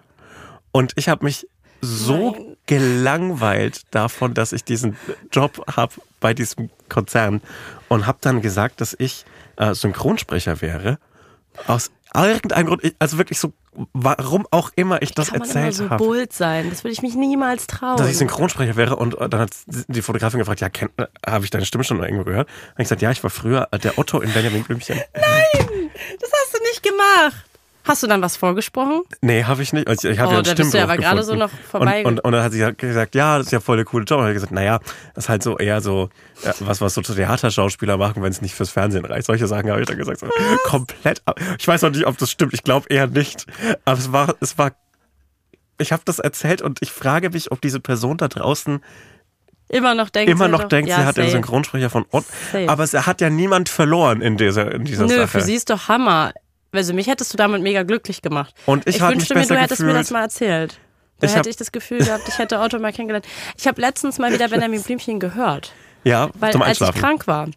Und ich habe mich so Nein. gelangweilt davon, dass ich diesen Job habe bei diesem Konzern und habe dann gesagt, dass ich äh, Synchronsprecher wäre. Aus irgendeinem Grund, also wirklich so, warum auch immer ich das Kann man immer erzählt so habe bold sein. Das würde ich mich niemals trauen. dass ich Synchronsprecher wäre und äh, dann hat die Fotografin gefragt, ja, äh, habe ich deine Stimme schon irgendwo gehört? Und ich gesagt, ja, ich war früher der Otto in Benjamin Blümchen. das hast du nicht gemacht. Hast du dann was vorgesprochen? Nee, habe ich nicht. Also ich habe Oh, ja einen da bist du ja aber gerade so noch vorbei- Und, und, und dann hat sie gesagt, ja, das ist ja voll der coole Job. Und dann habe ich gesagt, naja, das ist halt so eher so, ja, was, was so Theaterschauspieler machen, wenn es nicht fürs Fernsehen reicht. Solche Sachen habe ich dann gesagt. So, komplett. ab- Ich weiß noch nicht, ob das stimmt. Ich glaube eher nicht. Aber es war, es war, ich habe das erzählt und ich frage mich, ob diese Person da draußen Immer noch denkt immer sie noch denkt, ja, sie hat den safe. Synchronsprecher von Ott. Aber es hat ja niemand verloren in dieser, in dieser Nö, Sache. für sie ist doch Hammer. Also mich hättest du damit mega glücklich gemacht. Und ich mich wünschte mir, du hättest mir das mal erzählt. Da Ich hätte ich das Gefühl gehabt, ich hätte Otto mal kennengelernt. Ich habe letztens mal wieder <laughs> Benjamin Blümchen gehört. ja, Weil zum als ich Einschlafen. Hm. krank war.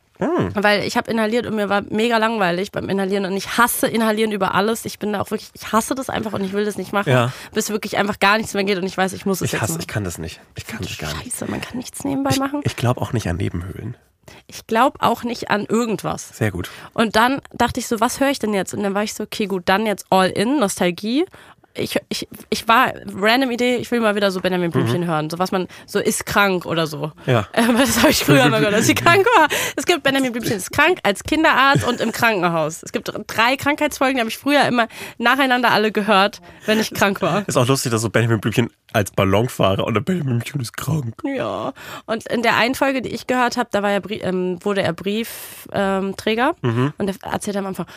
Weil ich habe inhaliert und mir war mega langweilig beim Inhalieren und ich hasse Inhalieren über alles. Ich bin da auch wirklich, ich hasse das einfach und ich will das nicht machen, Ja. bis wirklich einfach gar nichts mehr geht und ich weiß, ich muss es ich jetzt hasse, machen. ich kann das nicht. Ich kann das gar nicht. Scheiße, man kann nichts nebenbei machen. Ich glaube auch nicht an Nebenhöhlen. Ich glaube auch nicht an irgendwas. Sehr gut. Und dann dachte ich so, was höre ich denn jetzt? Und dann war ich so, okay, gut, dann jetzt All In, Nostalgie. Ich, ich, ich war, random Idee, ich will mal wieder so Benjamin Blümchen hören. So was man, so ist krank oder so. Ja. <laughs> Aber das habe ich früher mal gehört, dass sie krank war. Es gibt Benjamin Blümchen ist krank als Kinderarzt und im Krankenhaus. Es gibt drei Krankheitsfolgen, die habe ich früher immer nacheinander alle gehört, wenn ich krank war. Ist auch lustig, dass so Benjamin Blümchen als Ballonfahrer und der Benjamin Blümchen ist krank. Ja. Und in der einen Folge, die ich gehört habe, da war Brie- ähm, wurde er Briefträger ähm, Träger. und er erzählt am Anfang,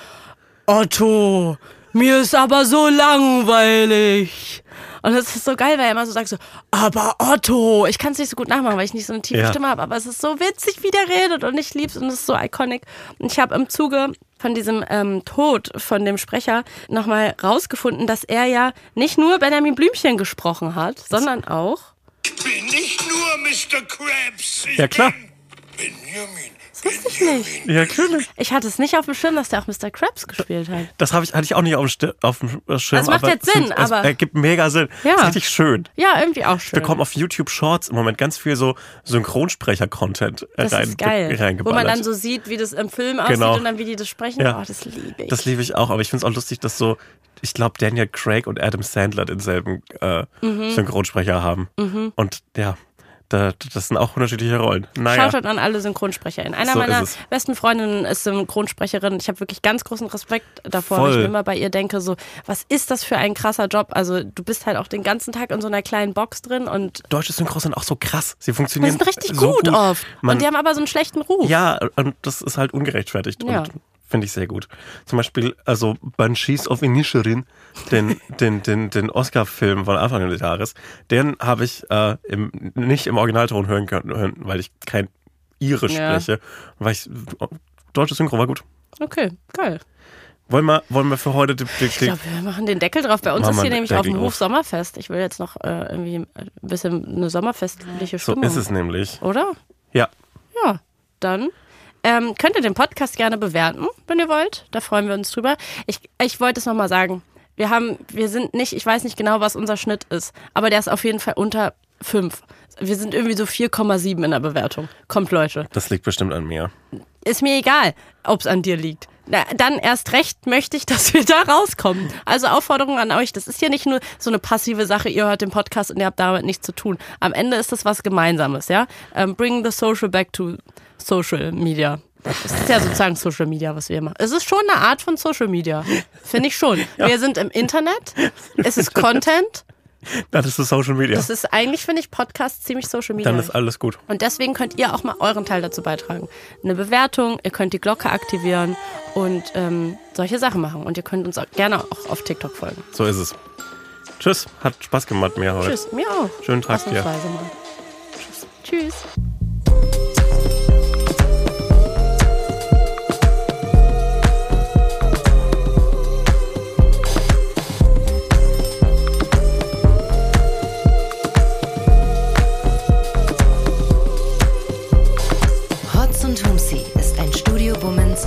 Otto, mir ist aber so langweilig. Und das ist so geil, weil er immer so sagt so, aber Otto, ich kann es nicht so gut nachmachen, weil ich nicht so eine tiefe Ja. Stimme habe, aber es ist so witzig, wie der redet und ich lieb's und es ist so iconic. Und ich habe im Zuge von diesem ähm, Tod von dem Sprecher nochmal rausgefunden, dass er ja nicht nur Benjamin Blümchen gesprochen hat, sondern auch Ich bin nicht nur Mr. Krabs. Ich Ja, klar. bin Benjamin. Wusste ich nicht. Ja, natürlich. Ich hatte es nicht auf dem Schirm, dass der auch Mr. Krabs gespielt hat. Das ich, hatte ich auch nicht auf dem, Sti- auf dem Schirm. Das macht aber jetzt Sinn, es, es aber- ergibt mega Sinn. Ja. Das ist richtig schön. Ja, irgendwie auch schön. Wir bekommen auf YouTube Shorts im Moment ganz viel so Synchronsprecher-Content äh, das rein, ist geil. Wo reingeballert. man dann so sieht, wie das im Film aussieht Genau. und dann wie die das sprechen. Ja. Oh, das liebe ich. Das liebe ich auch, aber ich finde es auch lustig, dass so, ich glaube, Daniel Craig und Adam Sandler denselben äh, Mhm. Synchronsprecher haben. Und ja, da, das sind auch unterschiedliche Rollen. Naja. Shoutout an alle SynchronsprecherInnen. Einer So meiner besten Freundinnen ist Synchronsprecherin. Ich habe wirklich ganz großen Respekt davor, Voll. weil ich immer bei ihr denke, so, was ist das für ein krasser Job? Also du bist halt auch den ganzen Tag in so einer kleinen Box drin und Deutsche Synchros sind auch so krass. Sie die funktionieren sind richtig so gut, oft. Man, und die haben aber so einen schlechten Ruf. ja, und das ist halt ungerechtfertigt. Ja. Und finde ich sehr gut. Zum Beispiel, also Banshees of Inisherin, den, den, den, den Oscar-Film von Anfang des Jahres, den habe ich äh, im, nicht im Originalton hören können, weil ich kein Irisch Ja. spreche. Weil ich, deutsche Synchro war gut. Okay, geil. Wollen wir, wollen wir für heute die, die, Ich glaube, wir machen den Deckel drauf. Bei uns ist hier nämlich auf dem Deckel Hof. Sommerfest. Ich will jetzt noch äh, irgendwie ein bisschen eine sommerfestliche so Stimmung. ist es nämlich. Oder? Ja, Ja, dann ähm, könnt ihr den Podcast gerne bewerten, wenn ihr wollt. Da freuen wir uns drüber. Ich, ich wollte es nochmal sagen. Wir haben, wir sind nicht, ich weiß nicht genau, was unser Schnitt ist, aber der ist auf jeden Fall unter 5. Wir sind irgendwie so 4,7 in der Bewertung. Kommt, Leute. das liegt bestimmt an mir. Ist mir egal, ob es an dir liegt. Na, dann erst recht möchte ich, dass wir da rauskommen. Also Aufforderung an euch, das ist ja nicht nur so eine passive Sache, ihr hört den Podcast und ihr habt damit nichts zu tun. Am Ende ist das was Gemeinsames, ja? Ähm, bring the social back to Social Media. Das ist ja sozusagen Social Media, was wir machen. Es ist schon eine Art von Social Media. Finde ich schon. Wir sind im Internet, es ist Content. Das ist das Social Media. Das ist eigentlich, finde ich, Podcast ziemlich Social Media. Dann ist alles gut. Und deswegen könnt ihr auch mal euren Teil dazu beitragen. Eine Bewertung, ihr könnt die Glocke aktivieren und ähm, solche Sachen machen. Und ihr könnt uns auch gerne auch auf TikTok folgen. So ist es. Tschüss, hat Spaß gemacht mir heute. Tschüss, mir auch. Schönen Tag dir. Mal. Tschüss. Tschüss.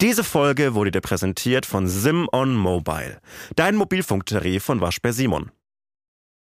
Diese Folge wurde dir präsentiert von Sim on Mobile, dein Mobilfunktarif von Waschbär Simon.